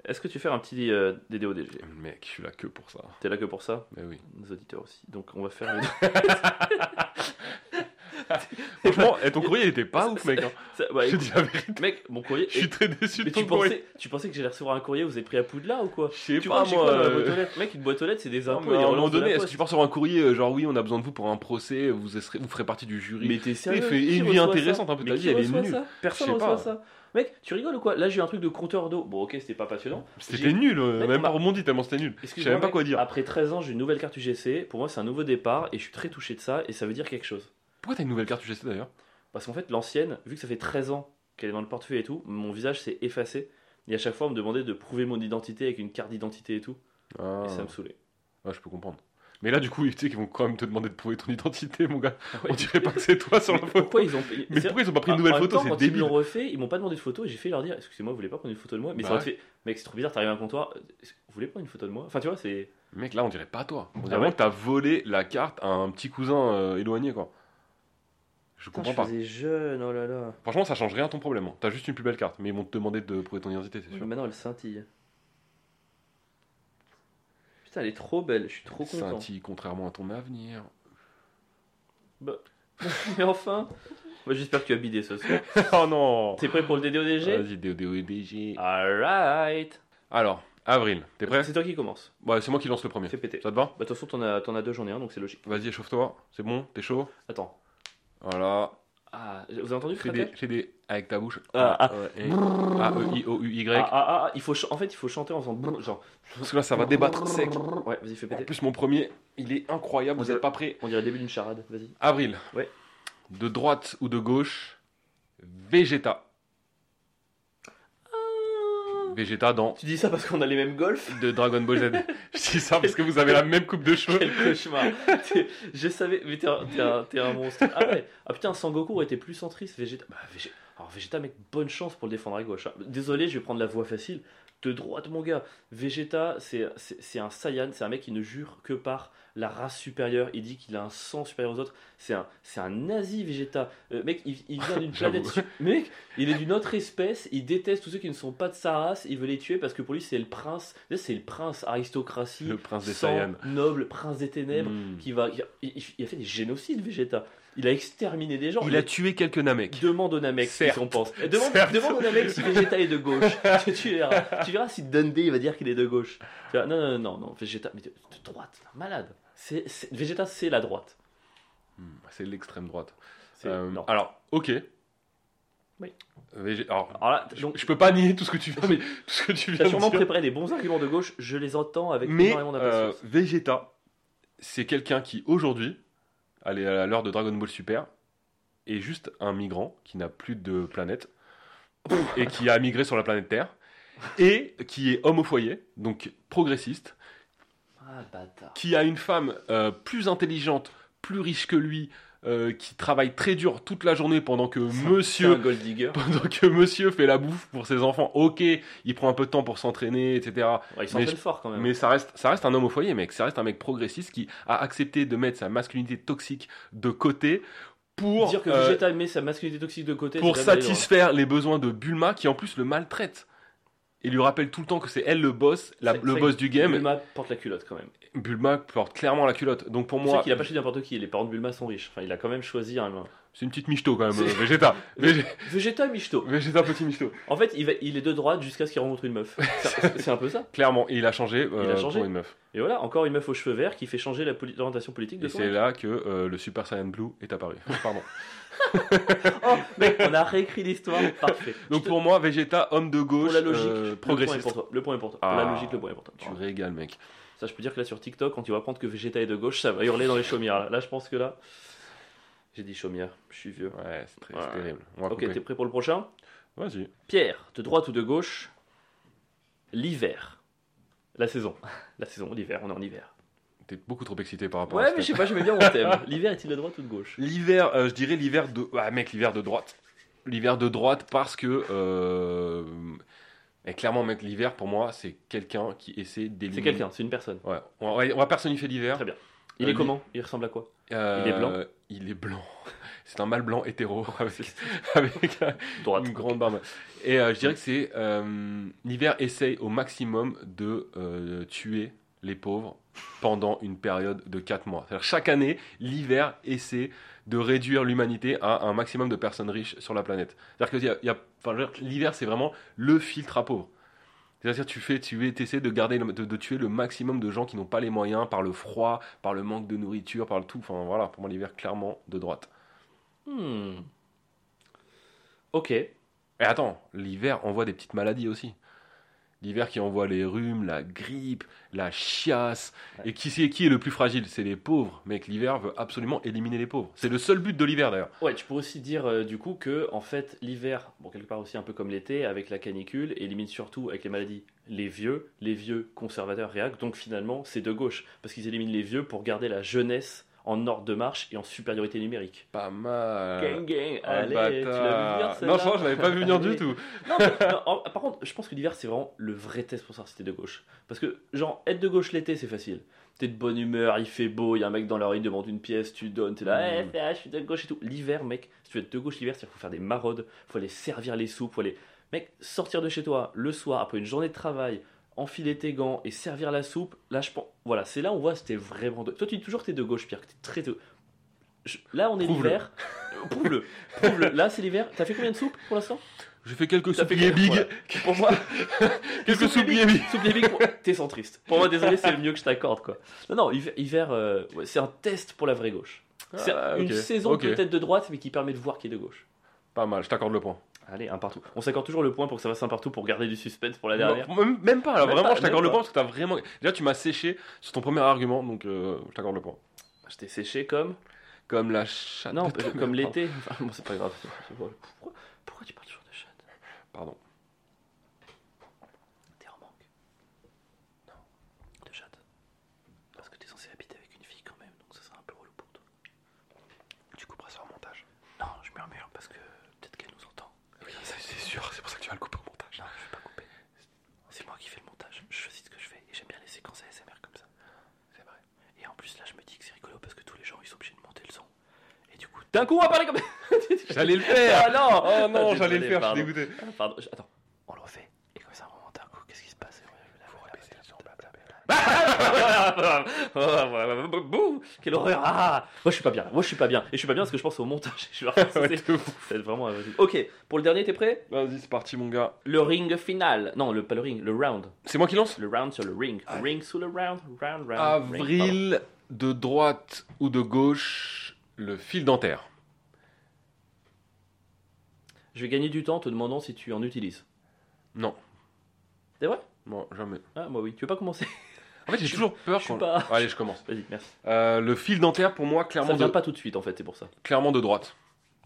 Est-ce que tu fais un petit euh, DDODG Mec, je suis là que pour ça. T'es là que pour ça? Mais oui. Nos auditeurs aussi. Donc on va faire les *laughs* *laughs* *laughs* Franchement, et ton courrier il était pas ouf, mec. hein. *laughs* Ça- bah, Je te écoute, dis la vérité. mec, mon courrier. Je suis très déçu de Mais ton tu courrier. pensais, tu pensais que j'allais recevoir un courrier, vous avez pris à Poudlard ou quoi? Je sais Tu pas, vois, j'ai moi. quoi dans la euh, boîte aux lettres? Mec, une boîte aux lettres, c'est des non, impôts. mais et à un moment de la donné, est-ce que poste. tu pars sur un courrier, euh, genre oui, on a besoin de vous pour un procès, vous, serez- vous ferez partie du jury? Mais t'es sérieux? fait Qui une vie reçoit ça? intéressante, un peu, Mais ta qui vie, elle est reçoit nulle. ça? Personne Je sais reçoit pas. ça. Mec, tu rigoles ou quoi? Là, j'ai eu un truc de compteur d'eau. Bon, ok, c'était pas passionnant. C'était nul, euh, Mec, même on pas m'a- rebondi tellement c'était nul. Je Excuse-moi, savais même pas mec, quoi dire. Après 13 ans, j'ai une nouvelle carte UGC. Pour moi, c'est un nouveau départ et je suis très touché de ça et ça veut dire quelque chose. Pourquoi t'as une nouvelle carte UGC d'ailleurs? Parce qu'en fait, l'ancienne, vu que ça fait 13 ans qu'elle est dans le portefeuille et tout, mon visage s'est effacé. Et à chaque fois, on me demandait de prouver mon identité avec une carte d'identité et tout. ah. Et ça me saoulait. Ouais, je peux comprendre. Mais là, du coup, *laughs* tu sais qu'ils vont quand même te demander de prouver ton identité, mon gars. Ah ouais. On dirait pas que c'est toi sur la Mais photo. Pourquoi ils ont Mais pourquoi ils ont pas pris une nouvelle en photo C'est quand ils débile. l'ont refait, ils m'ont pas demandé de photo et j'ai fait leur dire Excusez-moi, vous voulez pas prendre une photo de moi? Mais Bah ça ouais. fait Mec, c'est trop bizarre, t'arrives à un comptoir, vous voulez prendre une photo de moi? Enfin, tu vois, c'est. Mec, là, on dirait pas toi. On dirait Ah ouais que t'as volé la carte à un petit cousin euh, éloigné, quoi. Je Putain, comprends je pas. faisais jeune, oh là là. Franchement, ça change rien à ton problème. hein. T'as juste une plus belle carte, mais ils vont te demander de prouver ton identité, c'est sûr. Maintenant, elle scintille. Putain, elle est trop belle, je suis trop content. Scintille, contrairement à ton avenir. *laughs* Mais enfin Moi, J'espère que tu as bidé ce soir. *laughs* oh non T'es prêt pour le DDODG Vas-y, DODG. Alright Alors, avril, t'es prêt? C'est toi qui commence. Ouais, c'est moi qui lance le premier. Fais péter. Ça te va? Bah, de toute façon, t'en as, t'en as deux, j'en ai un, donc c'est logique. Vas-y, échauffe-toi. C'est bon? T'es chaud? Attends. Voilà. Ah, vous avez entendu Fais des, fais des avec ta bouche. Ah, ah. Ouais, et- A-E-I-O-U-Y. Ah, ah, ah, il faut ch- en fait, il faut chanter en faisant brrr, genre. Parce que là, ça va débattre sec. Ouais, vas-y, fais En péter. plus, mon premier, il est incroyable. Vous On êtes pas prêts On dirait le début d'une charade, vas-y. Avril. Ouais. De droite ou de gauche Vegeta. Vegeta dans Tu dis ça parce qu'on a les mêmes golfs de Dragon Ball Z. *laughs* Je dis ça parce que vous avez la même coupe de cheveux. Quel cauchemar Je savais, mais t'es un, monstre. Ah ouais, ah putain, Sangoku aurait été plus centriste, Vegeta. Bah, Vegeta. Alors Vegeta, mec, bonne chance pour le défendre à gauche. hein. Désolé, je vais prendre la voie facile. De droite, mon gars. Vegeta, c'est un Saiyan, c'est un mec qui ne jure que par la race supérieure. Il dit qu'il a un sang supérieur aux autres. C'est un, c'est un nazi, Vegeta. Euh, mec, il, il vient d'une *laughs* planète. Su- Mec, il est d'une autre espèce. Il déteste tous ceux qui ne sont pas de sa race. Il veut les tuer parce que pour lui, c'est le prince. C'est le prince, aristocratie. Le prince des sang, Saiyans. Noble, prince des ténèbres Mm. qui va, il, il- il a fait des génocides Vegeta. Il a exterminé des gens. Il a tué quelques Namek. Demande au Namek ce Certes. qu'on pense. Et Demande, Certes. demande au Namek si Vegeta est de gauche. *laughs* tu, tu verras. Tu verras si Dundee il va dire qu'il est de gauche. Tu non, non, non, non, Vegeta, mais de, de droite, malade. C'est, c'est- Vegeta, c'est la droite. Hmm, C'est l'extrême droite. C'est, Euh, non. alors, ok. Oui. Végé- Alors, Alors là, je, donc, je peux pas nier tout ce que tu viens, tout ce que tu viens as de sûrement dire. préparé des bons arguments de gauche. Je les entends avec Mais énormément euh, d'impatience. Vegeta, c'est quelqu'un qui aujourd'hui, à l'heure de Dragon Ball Super, est juste un migrant qui n'a plus de planète et qui a migré sur la planète Terre et qui est homme au foyer, donc progressiste, Ah, qui a une femme euh, plus intelligente, plus riche que lui, euh, qui travaille très dur toute la journée pendant que monsieur *laughs* pendant que monsieur fait la bouffe pour ses enfants. Ok, il prend un peu de temps pour s'entraîner, etc. Ouais, il s'entraîne fort quand même. Mais ça reste, ça reste un homme au foyer, mec. Ça reste un mec progressiste qui a accepté de mettre sa masculinité toxique de côté pour, Dire que euh, Vegeta met sa masculinité toxique de côté. pour loin. satisfaire les besoins de Bulma, qui en plus le maltraite. Il lui rappelle tout le temps que c'est elle le boss, la- C'est- le c'est- boss du game. Bulma porte la culotte quand même. Bulma porte clairement la culotte. Donc pour moi, qu'il a pas choisi n'importe qui. Les parents de Bulma sont riches. Enfin, il a quand même choisi un. C'est une petite michto quand même, euh, Vegeta. *laughs* Vég- Vegeta Michto. Vegeta petit michto. En fait, il, va- il est de droite jusqu'à ce qu'il rencontre une meuf. C'est un peu ça. Clairement, et il a changé, euh, Il a changé. pour une meuf. Et voilà, encore une meuf aux cheveux verts qui fait changer la poli- l'orientation politique de Et c'est là que euh, le Super Saiyan Blue est apparu. *laughs* Pardon. Oh, mec, on a réécrit l'histoire. Parfait. *laughs* Donc te- pour moi, Vegeta, homme de gauche, pour la logique, euh, le point est progressiste. pour toi. Le point est pour toi. Pour Ah, la logique, le point est pour toi. Tu régales, mec. Ça, je peux dire que là sur TikTok, quand tu vas apprendre que Vegeta est de gauche, ça va hurler dans les chaumières. Là, Là, je pense que là. J'ai dit chaumière, je suis vieux. Ouais, c'est très- Ouais. terrible. On va Ok, couper. t'es prêt pour le prochain? Vas-y. Pierre, de droite ou de gauche? L'hiver. La saison. La saison, l'hiver, on est en hiver. T'es beaucoup trop excité par rapport à Ouais, mais je sais pas, j'aimais bien mon *laughs* thème. L'hiver est-il de droite ou de gauche? L'hiver, euh, je dirais l'hiver de. Ah, mec, l'hiver de droite. L'hiver de droite parce que. Euh... Et clairement, mec, l'hiver pour moi, c'est quelqu'un qui essaie d'éliminer. C'est quelqu'un, c'est une personne. Ouais. On va, on va personnifier l'hiver. Très bien. Il Euh, est li- comment? Il ressemble à quoi? Euh, Il est blanc Il est blanc. C'est un mâle blanc hétéro *laughs* avec, avec euh, Droite. une grande barbe. Et euh, je dirais que c'est euh, l'hiver essaye au maximum de euh, tuer les pauvres pendant une période de 4 mois. C'est-à-dire chaque année, l'hiver essaie de réduire l'humanité à un maximum de personnes riches sur la planète. C'est-à-dire que l'hiver, c'est vraiment le filtre à pauvres. C'est-à-dire tu fais, tu essaies de garder, de tuer le maximum de gens qui n'ont pas les moyens par le froid, par le manque de nourriture, par le tout. Enfin voilà, pour moi l'hiver clairement de droite. Hmm. Ok. Et attends, l'hiver envoie des petites maladies aussi. L'hiver qui envoie les rhumes, la grippe, la chiasse. Ouais. Et qui, c'est, qui est le plus fragile? C'est les pauvres. Mec, l'hiver veut absolument éliminer les pauvres. C'est le seul but de l'hiver d'ailleurs. Ouais, tu pourrais aussi dire euh, du coup que en fait l'hiver, bon quelque part aussi un peu comme l'été avec la canicule, élimine surtout avec les maladies les vieux, les vieux conservateurs réactent, donc finalement c'est de gauche, parce qu'ils éliminent les vieux pour garder la jeunesse en ordre de marche et en supériorité numérique. Pas mal. Gang gang, Ah, allez, tu l'as vu venir celle-là Non, je l'avais pas vu venir du tout. Non, mais- *laughs* non, en- par contre, je pense que l'hiver c'est vraiment le vrai test pour savoir si t'es de gauche. Parce que, genre, être de gauche l'été c'est facile. T'es de bonne humeur, il fait beau, il y a un mec dans la rue, il demande une pièce, tu donnes, t'es là, Mm. Eh, fais, ah, je suis de gauche et tout. L'hiver, mec, si tu veux être de gauche l'hiver, c'est qu'il faut faire des maraudes, faut aller servir les soupes, faut aller. Mec, sortir de chez toi le soir après une journée de travail, enfiler tes gants et servir la soupe, là je pense. Voilà, c'est là où on voit si t'es vraiment de. Toi tu dis toujours que t'es de gauche, Pierre, que t'es très de. Je- Là on est l'hiver. *laughs* Prouve-le. Prouve-le. Là c'est l'hiver. T'as fait combien de soupes pour l'instant? J'ai fait quelques soupiers big. voilà. Pour moi, *laughs* Quelques soupiers big. Soupe big, pour- t'es centriste. Pour moi, désolé, c'est le mieux que je t'accorde, quoi. Non, non, hiver, hiver, euh, ouais, c'est un test pour la vraie gauche. C'est Ah, une saison ok. peut-être de droite, mais qui permet de voir qui est de gauche. Pas mal, je t'accorde le point. Allez, un partout. On s'accorde toujours le point pour que ça fasse un partout pour garder du suspense pour la dernière. Non, même, pas, Même vraiment, pas, je t'accorde le point parce que t'as vraiment. Déjà, tu m'as séché sur ton premier argument, donc euh, je t'accorde le point. Je t'ai séché comme. Comme la chatte. Non, *laughs* comme l'été. Enfin, bon, c'est pas grave. Pourquoi, pourquoi tu parles toujours de chatte? Pardon. T'es en manque Non. De chatte Parce que t'es censé habiter avec une fille quand même, donc ça sera un peu relou pour toi. Tu couperas ça au montage. Non, je murmure parce que peut-être qu'elle nous entend. C'est sûr, c'est pour ça que tu vas le couper au montage. Non, je vais pas couper. C'est moi qui fais le montage. Je choisis ce que je fais et j'aime bien les séquences ASMR comme ça. C'est vrai. Et en plus, là, je me dis que c'est rigolo parce que tous les gens ils sont obligés de monter le son. Et du coup, d'un coup, on va parler comme. J'allais le faire Ah non Oh non, Ah, j'allais le faire, pardon. je suis dégoûté. Ah, Pardon, je- attends. On le refait. Et comme ça, à un moment d'un coup, qu'est-ce qui se passe Bouh Quelle horreur Ah Moi je suis pas bien, moi je suis pas bien. Et je suis pas bien parce que je pense au montage. Je vais vraiment. Ok, pour le dernier, t'es prêt Vas-y, c'est parti, mon gars. Le ring final. Non, le, pas le ring, le round. C'est moi qui lance Le round sur le ring. Ah. Ring sous le round, round, round. Avril, de droite ou de gauche, le fil dentaire. Je vais gagner du temps en te demandant si tu en utilises. Non. C'est vrai? Bon, jamais. Ah, moi oui. Tu veux pas commencer? En fait, j'ai toujours peur je suis quand. pas- Allez, je commence. Vas-y, merci. Euh, le fil dentaire, pour moi, Ça clairement, vient de... pas tout de suite en fait, c'est pour ça. clairement de droite.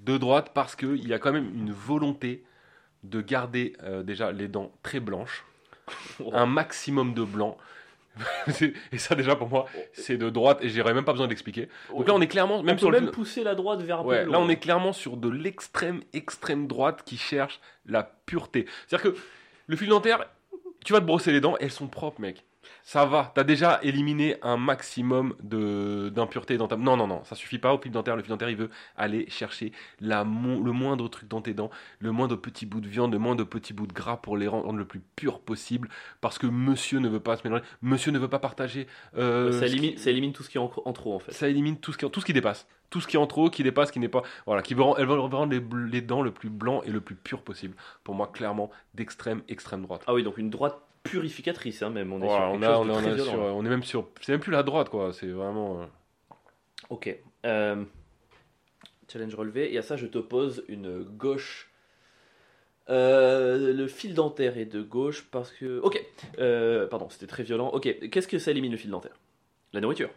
De droite parce qu'il y a quand même une volonté de garder euh, déjà les dents très blanches, *laughs* un maximum de blanc. *laughs* Et ça déjà pour moi c'est de droite et j'aurais même pas besoin d'expliquer. Donc là on est clairement même on sur peut le même pousser la droite vers un Ouais, peu là on est clairement sur de l'extrême extrême droite qui cherche la pureté. C'est-à-dire que le fil dentaire, tu vas te brosser les dents, elles sont propres mec. Ça va, t'as déjà éliminé un maximum de d'impureté dans ta... Non, non, non, ça suffit pas au fil dentaire. Le fil dentaire, il veut aller chercher la mo- le moindre truc dans tes dents, le moindre petit bout de viande, le moindre petit bout de gras pour les rendre le plus pur possible. Parce que monsieur ne veut pas se mélanger, monsieur ne veut pas partager... euh, ça, qui- élimine, ça élimine tout ce qui est en, en trop en fait. ça élimine tout ce qui, tout ce qui dépasse. Tout ce qui est en trop, qui dépasse, qui n'est pas. Voilà, qui veut, rend- elle veut rendre les, les dents le plus blanc et le plus pur possible. Pour moi, clairement, d'extrême, extrême droite. Ah oui, donc une droite purificatrice, hein, même. On est Voilà, sur on, quelque a- chose on, de a- très on a violent. sur- on est même sur. C'est même plus la droite, quoi. C'est vraiment. euh, Ok. Euh, challenge relevé. Et à ça, je t'oppose une gauche. Euh, le fil dentaire est de gauche parce que. Ok. Euh, pardon, c'était très violent. Ok. Qu'est-ce que ça élimine le fil dentaire? La nourriture.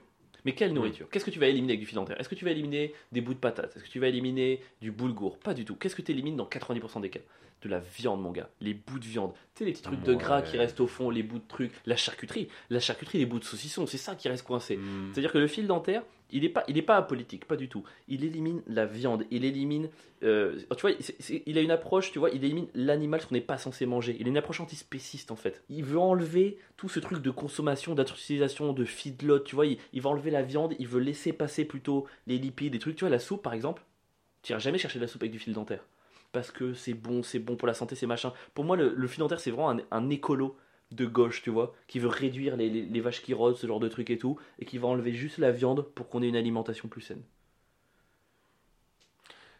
Mais quelle nourriture? Qu'est-ce que tu vas éliminer avec du fil dentaire? Est-ce que tu vas éliminer des bouts de patates? Est-ce que tu vas éliminer du boulgour? Pas du tout. Qu'est-ce que tu élimines dans 90% des cas? De la viande, mon gars. Les bouts de viande. Tu sais, les petits trucs de gras Ouais. qui restent au fond, les bouts de trucs. La charcuterie. La charcuterie, les bouts de saucisson. C'est ça qui reste coincé. hmm. C'est-à-dire que le fil dentaire, il n'est pas, il est pas apolitique, pas du tout. Il élimine la viande, il élimine. euh, tu vois, il a une approche, tu vois, il élimine l'animal, ce qu'on n'est pas censé manger. Il a une approche antispéciste en fait. Il veut enlever tout ce truc de consommation, d'utilisation, de feedlot, tu vois. Il, il va enlever la viande, il veut laisser passer plutôt les lipides, des trucs. Tu vois, la soupe par exemple, tu iras jamais chercher de la soupe avec du fil dentaire. Parce que c'est bon, c'est bon pour la santé, c'est machin. Pour moi, le, le fil dentaire, c'est vraiment un, un écolo de gauche, tu vois, qui veut réduire les, les- les vaches qui rôdent, ce genre de trucs et tout, et qui va enlever juste la viande pour qu'on ait une alimentation plus saine.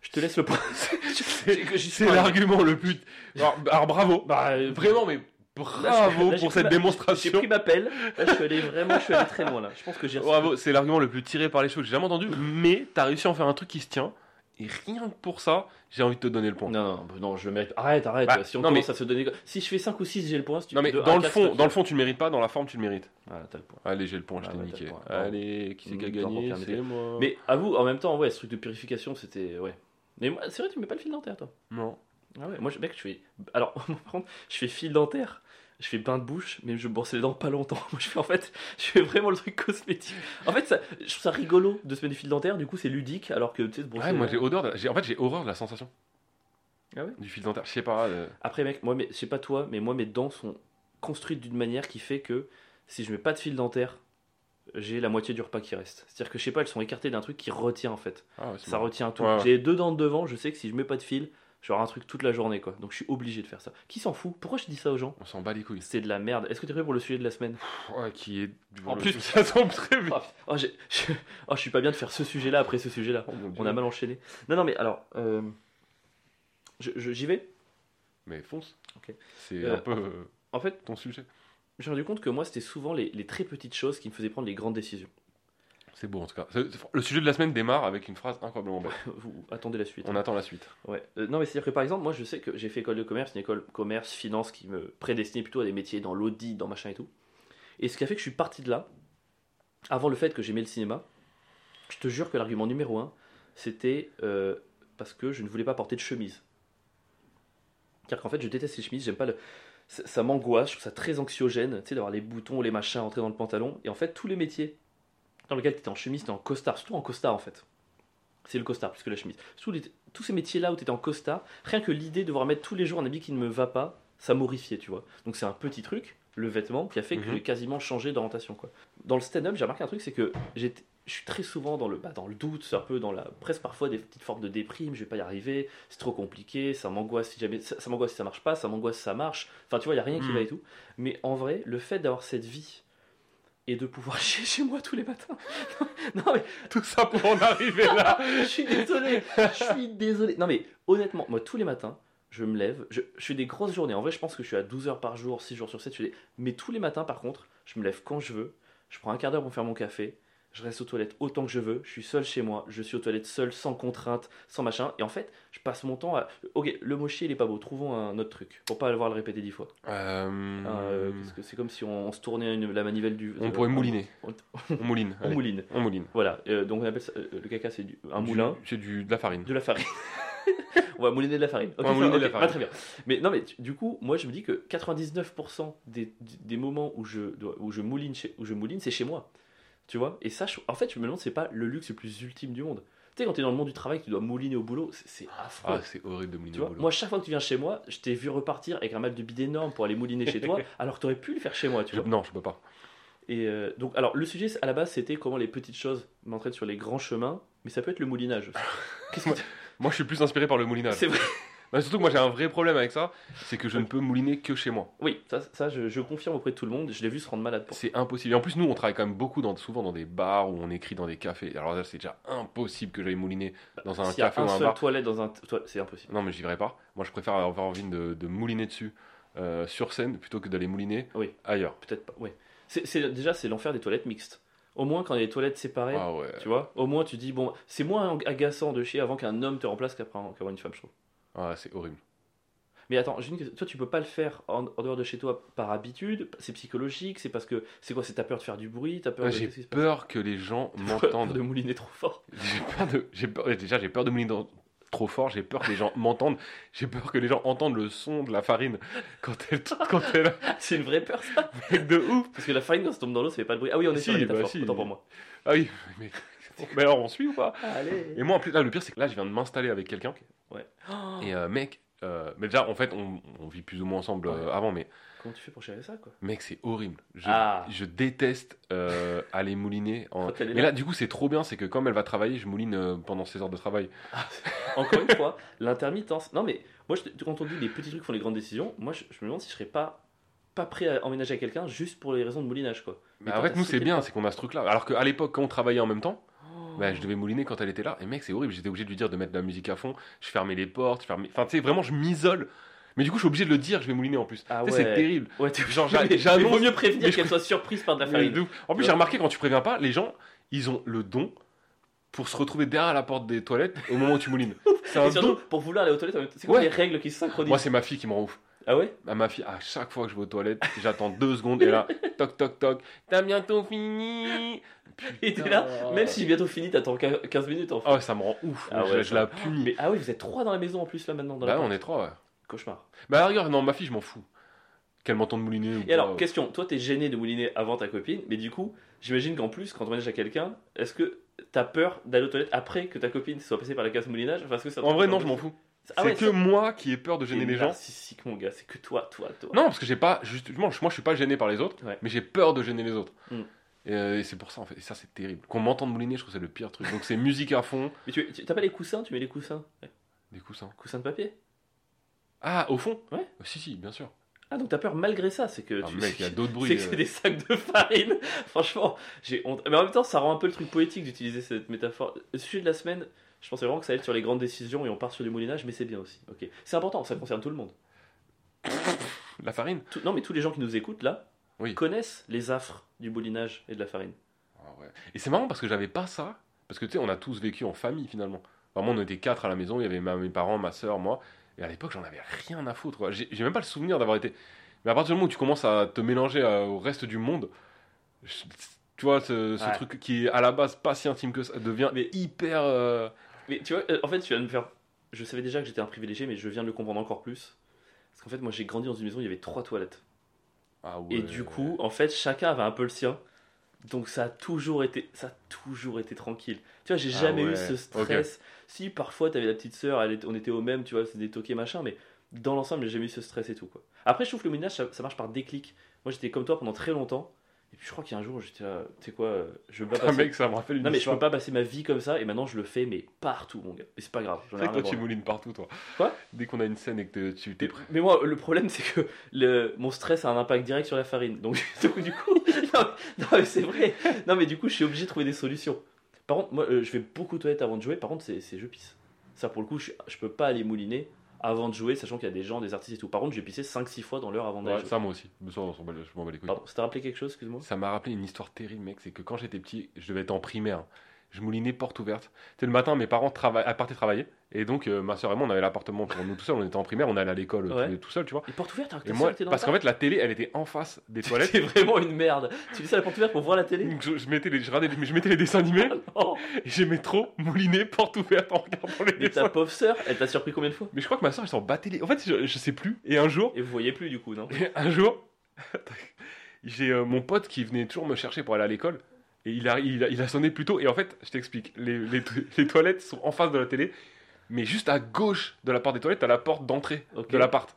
Je te laisse le point. *laughs* C'est l'argument le plus. Alors, alors, bravo. Bah, euh, Vraiment, mais bravo là, pour cette ma- J'ai démonstration. pris ma pelle. Là, je suis allé vraiment, je suis allé très loin là. Je pense que j'ai. Bravo, c'est l'argument le plus tiré par les cheveux que j'ai jamais entendu. Mais t'as réussi à en faire un truc qui se tient. Et rien que pour ça, j'ai envie de te donner le point. Non, non, non, non, je le mérite. Arrête, arrête. Bah, si on non, commence mais- à se donner. Si je fais 5 ou 6, j'ai le point. Si tu Non mais dans le fond, dans le fond tu le mérites pas, dans la forme tu le mérites. Voilà, t'as le point. Allez, j'ai le point, je Ah t'ai ouais, niqué. Allez, qui c'est qui a gagné C'est moi. Mais avoue, en même temps, ouais, ce truc de purification, c'était. Ouais. Mais c'est vrai, tu mets pas le fil dentaire, toi. non. Ah ouais, moi, je- mec, je fais. Alors, *laughs* par contre, je fais fil dentaire. Je fais bain de bouche, mais je brosse les dents pas longtemps. *laughs* Moi, je fais en fait, je fais vraiment le truc cosmétique. En fait, ça, je trouve ça rigolo de se mettre des fils dentaires, du coup, c'est ludique, alors que tu sais, se brosser Ouais, les moi dents- j'ai odeur. de- En fait, j'ai horreur de la sensation Ah ouais? Du fil dentaire. Je sais pas. euh, Après, mec, moi, mais, je sais pas toi, mais moi, mes dents sont construites d'une manière qui fait que si je mets pas de fil dentaire, j'ai la moitié du repas qui reste. C'est-à-dire que je sais pas, elles sont écartées d'un truc qui retient en fait. Ah ouais, Ça marrant. retient tout. Ouais, ouais. J'ai deux dents de devant, je sais que si je mets pas de fil, j'aurai un truc toute la journée quoi. Donc je suis obligé de faire ça. Qui s'en fout? Pourquoi je dis ça aux gens? On s'en bat les couilles. C'est de la merde. Est-ce que tu es prêt pour le sujet de la semaine? Ouais, qui est. En plus- *laughs* ça tombe très bien. oh, oh, je... oh, je suis pas bien de faire ce sujet-là après ce sujet-là. Oh. On a mal enchaîné. Non, non, mais alors, euh, j'y vais? Mais fonce. Ok. C'est Euh, un peu euh, En fait, ton sujet. j'ai rendu compte que moi, c'était souvent les, les très petites choses qui me faisaient prendre les grandes décisions. C'est beau en tout cas. Le sujet de la semaine démarre avec une phrase incroyablement belle. *laughs* Vous attendez la suite. On attend la suite. Ouais. Euh, non, mais c'est-à-dire que par exemple, moi je sais que j'ai fait école de commerce, une école commerce, finance qui me prédestinait plutôt à des métiers dans l'audit, dans machin et tout. Et ce qui a fait que je suis parti de là, avant le fait que j'aimais le cinéma, je te jure que l'argument numéro un, c'était euh, parce que je ne voulais pas porter de chemise. Car qu'en fait, je déteste les chemises, j'aime pas le. Ça, ça m'angoisse, je trouve ça très anxiogène, tu sais, d'avoir les boutons, les machins rentrés dans le pantalon. Et en fait, tous les métiers dans lesquels tu étais en chemise, tu en costard, surtout en costard en fait. C'est le costard plus que la chemise. Tous, les- tous ces métiers-là où tu étais en costard, rien que l'idée de devoir mettre tous les jours un habit qui ne me va pas, ça m'horrifiait, tu vois. Donc c'est un petit truc, le vêtement, qui a fait que Mhm. j'ai quasiment changé d'orientation, quoi. Dans le stand-up, j'ai remarqué un truc, c'est que j'étais- je suis très souvent dans le, bah, dans le doute, un peu dans la, presque parfois des petites formes de déprime, je vais pas y arriver, c'est trop compliqué, ça m'angoisse si jamais, ça, ça m'angoisse si ça marche pas, ça m'angoisse si ça marche. Enfin, tu vois, il y a rien qui Mhm. va et tout. Mais en vrai, le fait d'avoir cette vie et de pouvoir *laughs* chier chez moi tous les matins. *laughs* non mais Tout ça pour en arriver là. *laughs* je suis désolé, je suis désolé. Non mais honnêtement, moi tous les matins, je me lève, je, je fais des grosses journées. En vrai, je pense que je suis à 12 heures par jour, 6 jours sur 7. je fais des- Mais tous les matins, par contre, je me lève quand je veux. Je prends un quart d'heure pour faire mon café. Je reste aux toilettes autant que je veux. Je suis seul chez moi. Je suis aux toilettes seul, sans contrainte, sans machin. Et en fait, je passe mon temps à. Ok, le mot chier, il est pas beau. Trouvons un autre truc pour pas devoir le répéter dix fois. Euh, Euh, parce que c'est comme si on, on se tournait une- la manivelle du. on pourrait mouliner. On, On mouline. *laughs* on mouline. On mouline. Voilà. euh, donc on appelle ça. euh, le caca, c'est du- un Du- moulin. C'est du de la farine. De la farine. *laughs* on va mouliner de la farine. On va mouliner de la pas farine. très bien. Mais non, mais du coup, moi je me dis que 99% des, des moments où je, où je mouline, chez- où je mouline, c'est chez moi. Tu vois Et ça, je- en fait, je me demande, c'est pas le luxe le plus ultime du monde. Tu sais, quand tu es dans le monde du travail, que tu dois mouliner au boulot, c'est c'est affreux. Ah, c'est horrible de mouliner tu au vois boulot. moi, chaque fois que tu viens chez moi, je t'ai vu repartir avec un mal de bide énorme pour aller mouliner chez toi, *laughs* alors que tu aurais pu le faire chez moi, tu Je- vois. non, je peux pas. Et euh, donc, alors, le sujet à la base, c'était comment les petites choses m'entraînent sur les grands chemins, mais ça peut être le moulinage aussi. *laughs* Tu- Moi, je suis plus inspiré par le moulinage. C'est vrai. Non, surtout que moi, j'ai un vrai problème avec ça. C'est que je ne peux mouliner que chez moi. Oui, ça, ça je, je confirme auprès de tout le monde. Je l'ai vu se rendre malade pour. C'est impossible. Et en plus, nous, on travaille quand même beaucoup, dans, souvent dans des bars où on écrit dans des cafés. Alors là, c'est déjà impossible que j'aille mouliner dans un S'il y a café un ou un seul bar. toilette dans un toi- c'est impossible. Non, mais j'y verrai pas. Moi, je préfère avoir envie de, de mouliner dessus euh, sur scène plutôt que d'aller mouliner Oui. ailleurs. Peut-être pas. Oui. C'est c'est- déjà c'est l'enfer des toilettes mixtes. Au moins quand il y a des toilettes séparées, Ah ouais. tu vois. Au moins tu dis bon, c'est moins agaçant de chier avant qu'un homme te remplace qu'après qu'avoir une femme, je trouve. Ah, c'est horrible. Mais attends, une toi tu peux pas le faire en, en dehors de chez toi par habitude? C'est psychologique? C'est parce que c'est quoi? C'est ta peur de faire du bruit? T'as peur Ouais, de. J'ai peur que les gens Peur m'entendent. de mouliner trop fort? *laughs* J'ai peur de. J'ai peur, ouais, déjà, j'ai peur de mouliner dans- trop fort. J'ai peur que les gens *laughs* m'entendent. J'ai peur que les gens entendent le son de la farine quand elle, *laughs* quand elle c'est une vraie peur ça? de ouf. Parce que la farine quand ça tombe dans l'eau, ça fait pas de bruit. Ah oui, on est Si, sur la bah si. Autant pour moi. Ah oui, mais, mais alors on suit ou pas? Allez. Et moi en plus, là, le pire c'est que là je viens de m'installer avec quelqu'un. Ouais. Et euh, mec, euh, mais déjà en fait on, on vit plus ou moins ensemble euh, Ouais. avant, mais Comment tu fais pour gérer ça quoi? mec c'est horrible. Je, Ah. je déteste euh, aller mouliner. En... Mais là. là du coup c'est trop bien, c'est que comme elle va travailler, je mouline pendant ses heures de travail. Encore une fois, l'intermittence. Non, mais moi, je, quand on dit les petits trucs font les grandes décisions, moi, je, je me demande si je serais pas, pas prêt à emménager avec quelqu'un juste pour les raisons de moulinage, quoi. Mais en fait nous c'est bien, c'est qu'on a ce truc là. Alors qu'à l'époque quand on travaillait en même temps. Bah, je devais mouliner quand elle était là. Et mec c'est horrible, j'étais obligé de lui dire de mettre de la musique à fond. Je fermais les portes, je fermais... Enfin tu sais vraiment je m'isole. Mais du coup je suis obligé de le dire, je vais mouliner en plus. Ah Tu sais, C'est ouais. terrible. Ouais, Genre, *laughs* j'annonce- vaut mieux prévenir je- qu'elle soit surprise par de la farine. En plus, j'ai remarqué quand tu préviens pas, les gens, ils ont le don pour se retrouver derrière la porte des toilettes au moment où tu moulines. *laughs* C'est un surtout, don. pour vouloir aller aux toilettes, c'est quoi Ouais. les règles qui se synchronisent? Moi, c'est ma fille qui me rend ouf. Ah ouais? À ma fille, à chaque fois que je vais aux toilettes, j'attends deux secondes et là, *laughs* toc toc toc, t'as bientôt fini. Et t'es là, même si bientôt fini, t'attends 15 minutes en fait. Oh, ça me rend ouf. Ah je, ouais, je ça- la punis. Mais ah oui, vous êtes trois dans la maison en plus là maintenant. Dans la Bah, on porte. est trois, ouais. Cauchemar. Bah, la rigueur, non, ma fille, je m'en fous. quel menton de moulinet ou Et alors, question, toi t'es gêné de mouliner avant ta copine, mais du coup, j'imagine qu'en plus, quand on ménage à quelqu'un, est-ce que t'as peur d'aller aux toilettes après que ta copine soit passée par la case moulinage? Parce que ça En vrai, non, je m'en fous. Ah c'est ouais, que ça- moi qui ai peur de gêner les gens. narcissique, mon gars, c'est que toi, toi, toi. Non, parce que j'ai pas. Justement, moi, je suis pas gêné par les autres, Ouais. mais j'ai peur de gêner les autres. Mm. Et, euh, et c'est pour ça, en fait. Et ça, c'est terrible. Qu'on m'entende mouliner, je trouve que c'est le pire truc. Donc, c'est musique à fond, Mais tu, t'as pas les coussins Tu mets les coussins? Ouais. des coussins. Coussins de papier? Ah, au fond? Ouais. Euh, Si, si, bien sûr. Ah, donc t'as peur malgré ça, c'est que Ah, tu. mec, il y a d'autres C'est bruits. que c'est euh. des sacs de farine. *laughs* Franchement, j'ai honte. Mais en même temps, ça rend un peu le truc poétique d'utiliser cette métaphore. Le sujet de la semaine, je pensais vraiment que ça allait être sur les grandes décisions et on part sur du moulinage, mais c'est bien aussi. Ok, c'est important, ça concerne tout le monde. *laughs* La farine? Tout- non, mais tous les gens qui nous écoutent là Oui. connaissent les affres du moulinage et de la farine. Ah ouais. Et c'est marrant parce que j'avais pas ça. Parce que tu sais, on a tous vécu en famille finalement. Vraiment, on était quatre à la maison. Il y avait ma- mes parents, ma soeur, moi. Et à l'époque, j'en avais rien à foutre. J'ai même pas le souvenir d'avoir été. Mais à partir du moment où tu commences à te mélanger euh, au reste du monde, je- tu vois, ce, ce Ouais. truc qui est à la base pas si intime que ça devient Mais- hyper. euh, Mais tu vois, euh, en fait, tu viens de me faire. Je savais déjà que j'étais un privilégié, mais je viens de le comprendre encore plus. Parce qu'en fait, moi, j'ai grandi dans une maison où il y avait trois toilettes. Ah ouais. Et du coup, en fait, chacun avait un peu le sien. Donc ça a toujours été, ça a toujours été tranquille. Tu vois, j'ai Ah jamais eu ce stress. Si parfois t'avais la petite sœur, elle était- on était au même, tu vois, c'est des machin, mais dans l'ensemble, j'ai jamais eu ce stress et tout quoi. Après, je trouve que le ménage, ça, ça marche par déclic. Moi, j'étais comme toi pendant très longtemps. Et puis je crois qu'il y a un jour, j'étais là, tu sais quoi, euh, je veux pas *laughs* Ah, passer. mec, ça me rappelle une non mais je peux pas passer ma vie comme ça. Et maintenant, je le fais, mais partout, mon gars. Mais c'est pas grave. C'est vrai que toi, tu moulines partout, toi. Quoi? Dès qu'on a une scène et que tu t'es prêt. Mais moi, le problème, c'est que le, mon stress a un impact direct sur la farine. Donc, *laughs* donc, du coup, *laughs* non, non, mais c'est vrai. Non, mais du coup, je suis obligé de trouver des solutions. Par contre, moi, euh, je fais beaucoup de toilettes avant de jouer. Par contre, c'est c'est je pisse. Ça, pour le coup, je, je peux pas aller mouliner avant de jouer, sachant qu'il y a des gens, des artistes et tout. Par contre, j'ai pissé 5-6 fois dans l'heure avant d'aller Ouais, jouer. ça, moi aussi. Je m'en bats les couilles. Pardon, ça t'a rappelé quelque chose, excuse-moi? Ça m'a rappelé une histoire terrible, mec. C'est que quand j'étais petit, je devais être en primaire. Je moulinais porte ouverte. C'était le matin, mes parents euh, partaient travailler. Et donc, euh, ma soeur et moi, on avait l'appartement pour nous tout seuls. On était en primaire, on allait à l'école euh, Ouais. tout seul, tu vois. Les portes ouvertes alors que Et ta moi, dans parce qu'en fait, la télé, elle était en face des toilettes. C'est *laughs* vraiment une merde. Tu à la porte ouverte pour voir la télé? Donc, je, je mettais les, je, regardais- je mettais les dessins animés Oh, et j'aimais trop mouliner porte ouverte en regardant les Mais ta dessins. pauvre sœur, elle t'a surpris combien de fois? Mais je crois que ma soeur, elle s'en battait les. En fait, je, je sais plus. Et un jour, Et vous voyez plus du coup, non? Et un jour, *laughs* j'ai euh, mon pote qui venait toujours me chercher pour aller à l'école. Et il a, il, a, il a sonné plus tôt. Et en fait, je t'explique. Les, les, to- *laughs* les toilettes sont en face de la télé. Mais juste à gauche de la porte des toilettes, t'as la porte d'entrée de l'appart.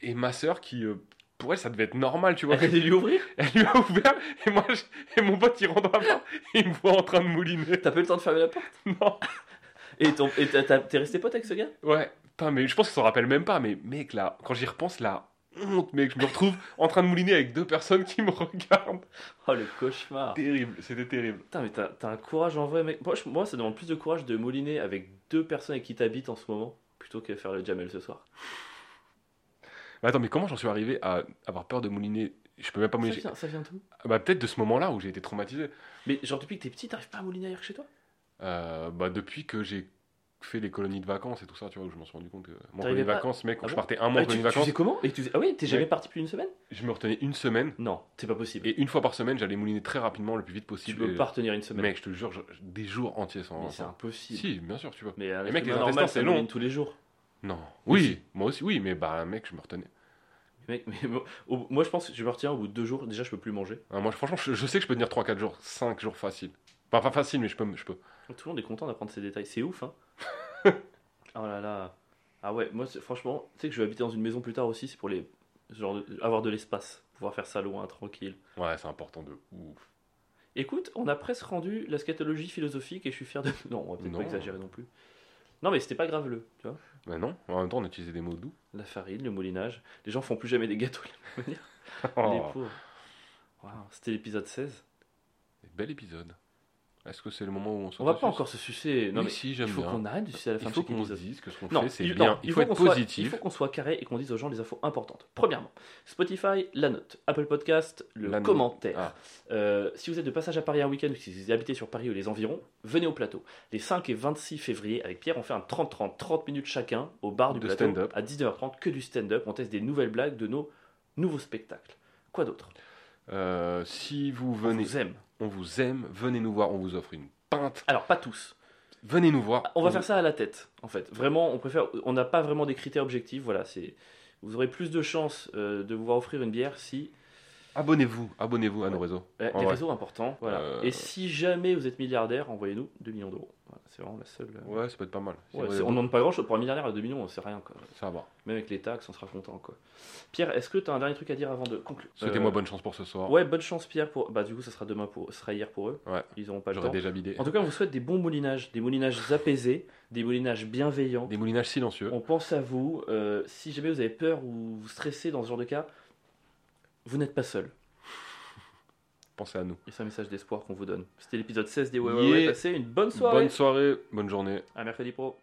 Et ma soeur, qui, euh, pour elle, ça devait être normal, tu vois. Elle lui ouvrir? Elle lui a ouvert. Et moi, je- et mon pote, il rentre dans l'appart. Et il me voit en train de mouliner. T'as pas eu le temps de fermer la porte? *laughs* Non. Et t'es resté pote avec ce gars? Ouais. Putain, mais je pense qu'il s'en rappelle même pas. Mais mec, là, quand j'y repense, la honte, mec. Je me retrouve en train de mouliner avec deux personnes qui me regardent. *laughs* Oh le cauchemar Terrible. C'était terrible. Putain mais t'as un courage en vrai mec. Moi, je- moi ça demande plus de courage de mouliner avec deux personnes avec qui t'habites en ce moment plutôt que faire le jamel ce soir. Mais attends, mais comment j'en suis arrivé à avoir peur de mouliner? Je peux même pas Ça mouliner. vient, ça vient d'où? Bah, peut-être de ce moment-là où j'ai été traumatisé. Mais genre depuis que t'es petit t'arrives pas à mouliner ailleurs que chez toi? Euh, bah, depuis que j'ai fait les colonies de vacances et tout ça, tu vois, où je m'en suis rendu compte que. Mon colonie de pas- vacances, mec, quand Ah je bon partais un mois ah, en tu, colonie de tu faisais vacances, comment Et tu Ah oui t'es jamais parti plus d'une semaine? Je me retenais une semaine. Non c'est pas possible. Et une fois par semaine, j'allais mouliner très rapidement, le plus vite tu possible. peux et- pas retenir une semaine. Mec, je te jure, je- des jours entiers sans. mais c'est impossible. Si, bien sûr, tu vois. Mais Les mecs, les normal c'est long. tous les jours. Non. Oui, moi aussi, oui, mais bah, mec, je me retenais. Mec, mais moi- au- moi je pense que je me retiens au bout de deux jours déjà je peux plus manger. Ah, moi, franchement, je, je sais que je peux tenir 3-4 jours, 5 jours facile. Enfin, pas facile, mais je peux. Je peux. Tout le monde est content d'apprendre ces détails. C'est ouf, hein *laughs* Oh là là. Ah ouais, moi, franchement, tu sais que je vais habiter dans une maison plus tard aussi, c'est pour les... Genre de- avoir de l'espace, pouvoir faire ça loin, tranquille. Ouais, c'est important de ouf. Écoute, on a presque rendu la scatologie philosophique et je suis fier de... *laughs* Non, on va peut-être pas exagérer non plus. Non, mais c'était pas graveleux, tu vois. Mais non, en même temps, on utilisait des mots doux. La farine, le moulinage. Les gens font plus jamais des gâteaux, de la même manière. Les Oh, pauvres. Waouh, c'était l'épisode 16. bel épisode. Est-ce que c'est le moment où on se On va pas encore se sucer. Non, mais si, il j'aime faut bien. qu'on arrête de sucer à la fin Il de faut qu'on se dise que ce qu'on fait, c'est il, bien. il faut être qu'on soit- positif. il faut qu'on soit carré et qu'on dise aux gens les infos importantes. Premièrement, Spotify, la note. Apple Podcast, le La commentaire. Ah. Euh, si vous êtes de passage à Paris un week-end ou si vous habitez sur Paris ou les environs, venez au plateau. Les 5 et 26 février, avec Pierre, on fait un 30-30, 30 minutes chacun au bar du De plateau à 19h30, que du stand-up. On teste des nouvelles blagues de nos nouveaux spectacles. Quoi d'autre? Euh, si vous On venez, vous aime. On vous aime, venez nous voir, on vous offre une pinte. Alors, pas tous. Venez nous voir. On va faire ça à la tête, en fait. Vraiment, on préfère. On n'a pas vraiment des critères objectifs. Voilà, c'est. vous aurez plus de chances euh, de vous voir offrir une bière si Abonnez-vous, abonnez-vous à nos réseaux. euh, vrai. réseaux importants. Voilà. Euh, Et si jamais vous êtes milliardaire, envoyez-nous 2 millions d'euros. Voilà, c'est vraiment la seule. euh, Ouais, ça peut être pas mal. Ouais, on ne demande pas grand chose pour un milliardaire à 2 millions, c'est rien quoi. Ça va. Même avec les taxes, on sera content quoi. Pierre, est-ce que tu as un dernier truc à dire avant de conclure? Souhaitez-moi Euh, bonne chance pour ce soir. Ouais, bonne chance Pierre pour. Bah du coup, ça sera demain pour, ça sera hier pour eux. Ouais. Ils auront pas le temps. déjà bidé. En tout cas, on vous souhaite des bons moulinages, des moulinages *laughs* apaisés, des moulinages bienveillants. Des moulinages silencieux. On pense à vous. si jamais vous avez peur ou vous stressez dans ce genre de cas, vous n'êtes pas seul. *laughs* Pensez à nous. Et c'est un message d'espoir qu'on vous donne. C'était l'épisode 16 des Ouais Ouais Ouais. Yeah. Passez une bonne soirée. Bonne soirée, bonne journée. À mercredi pro.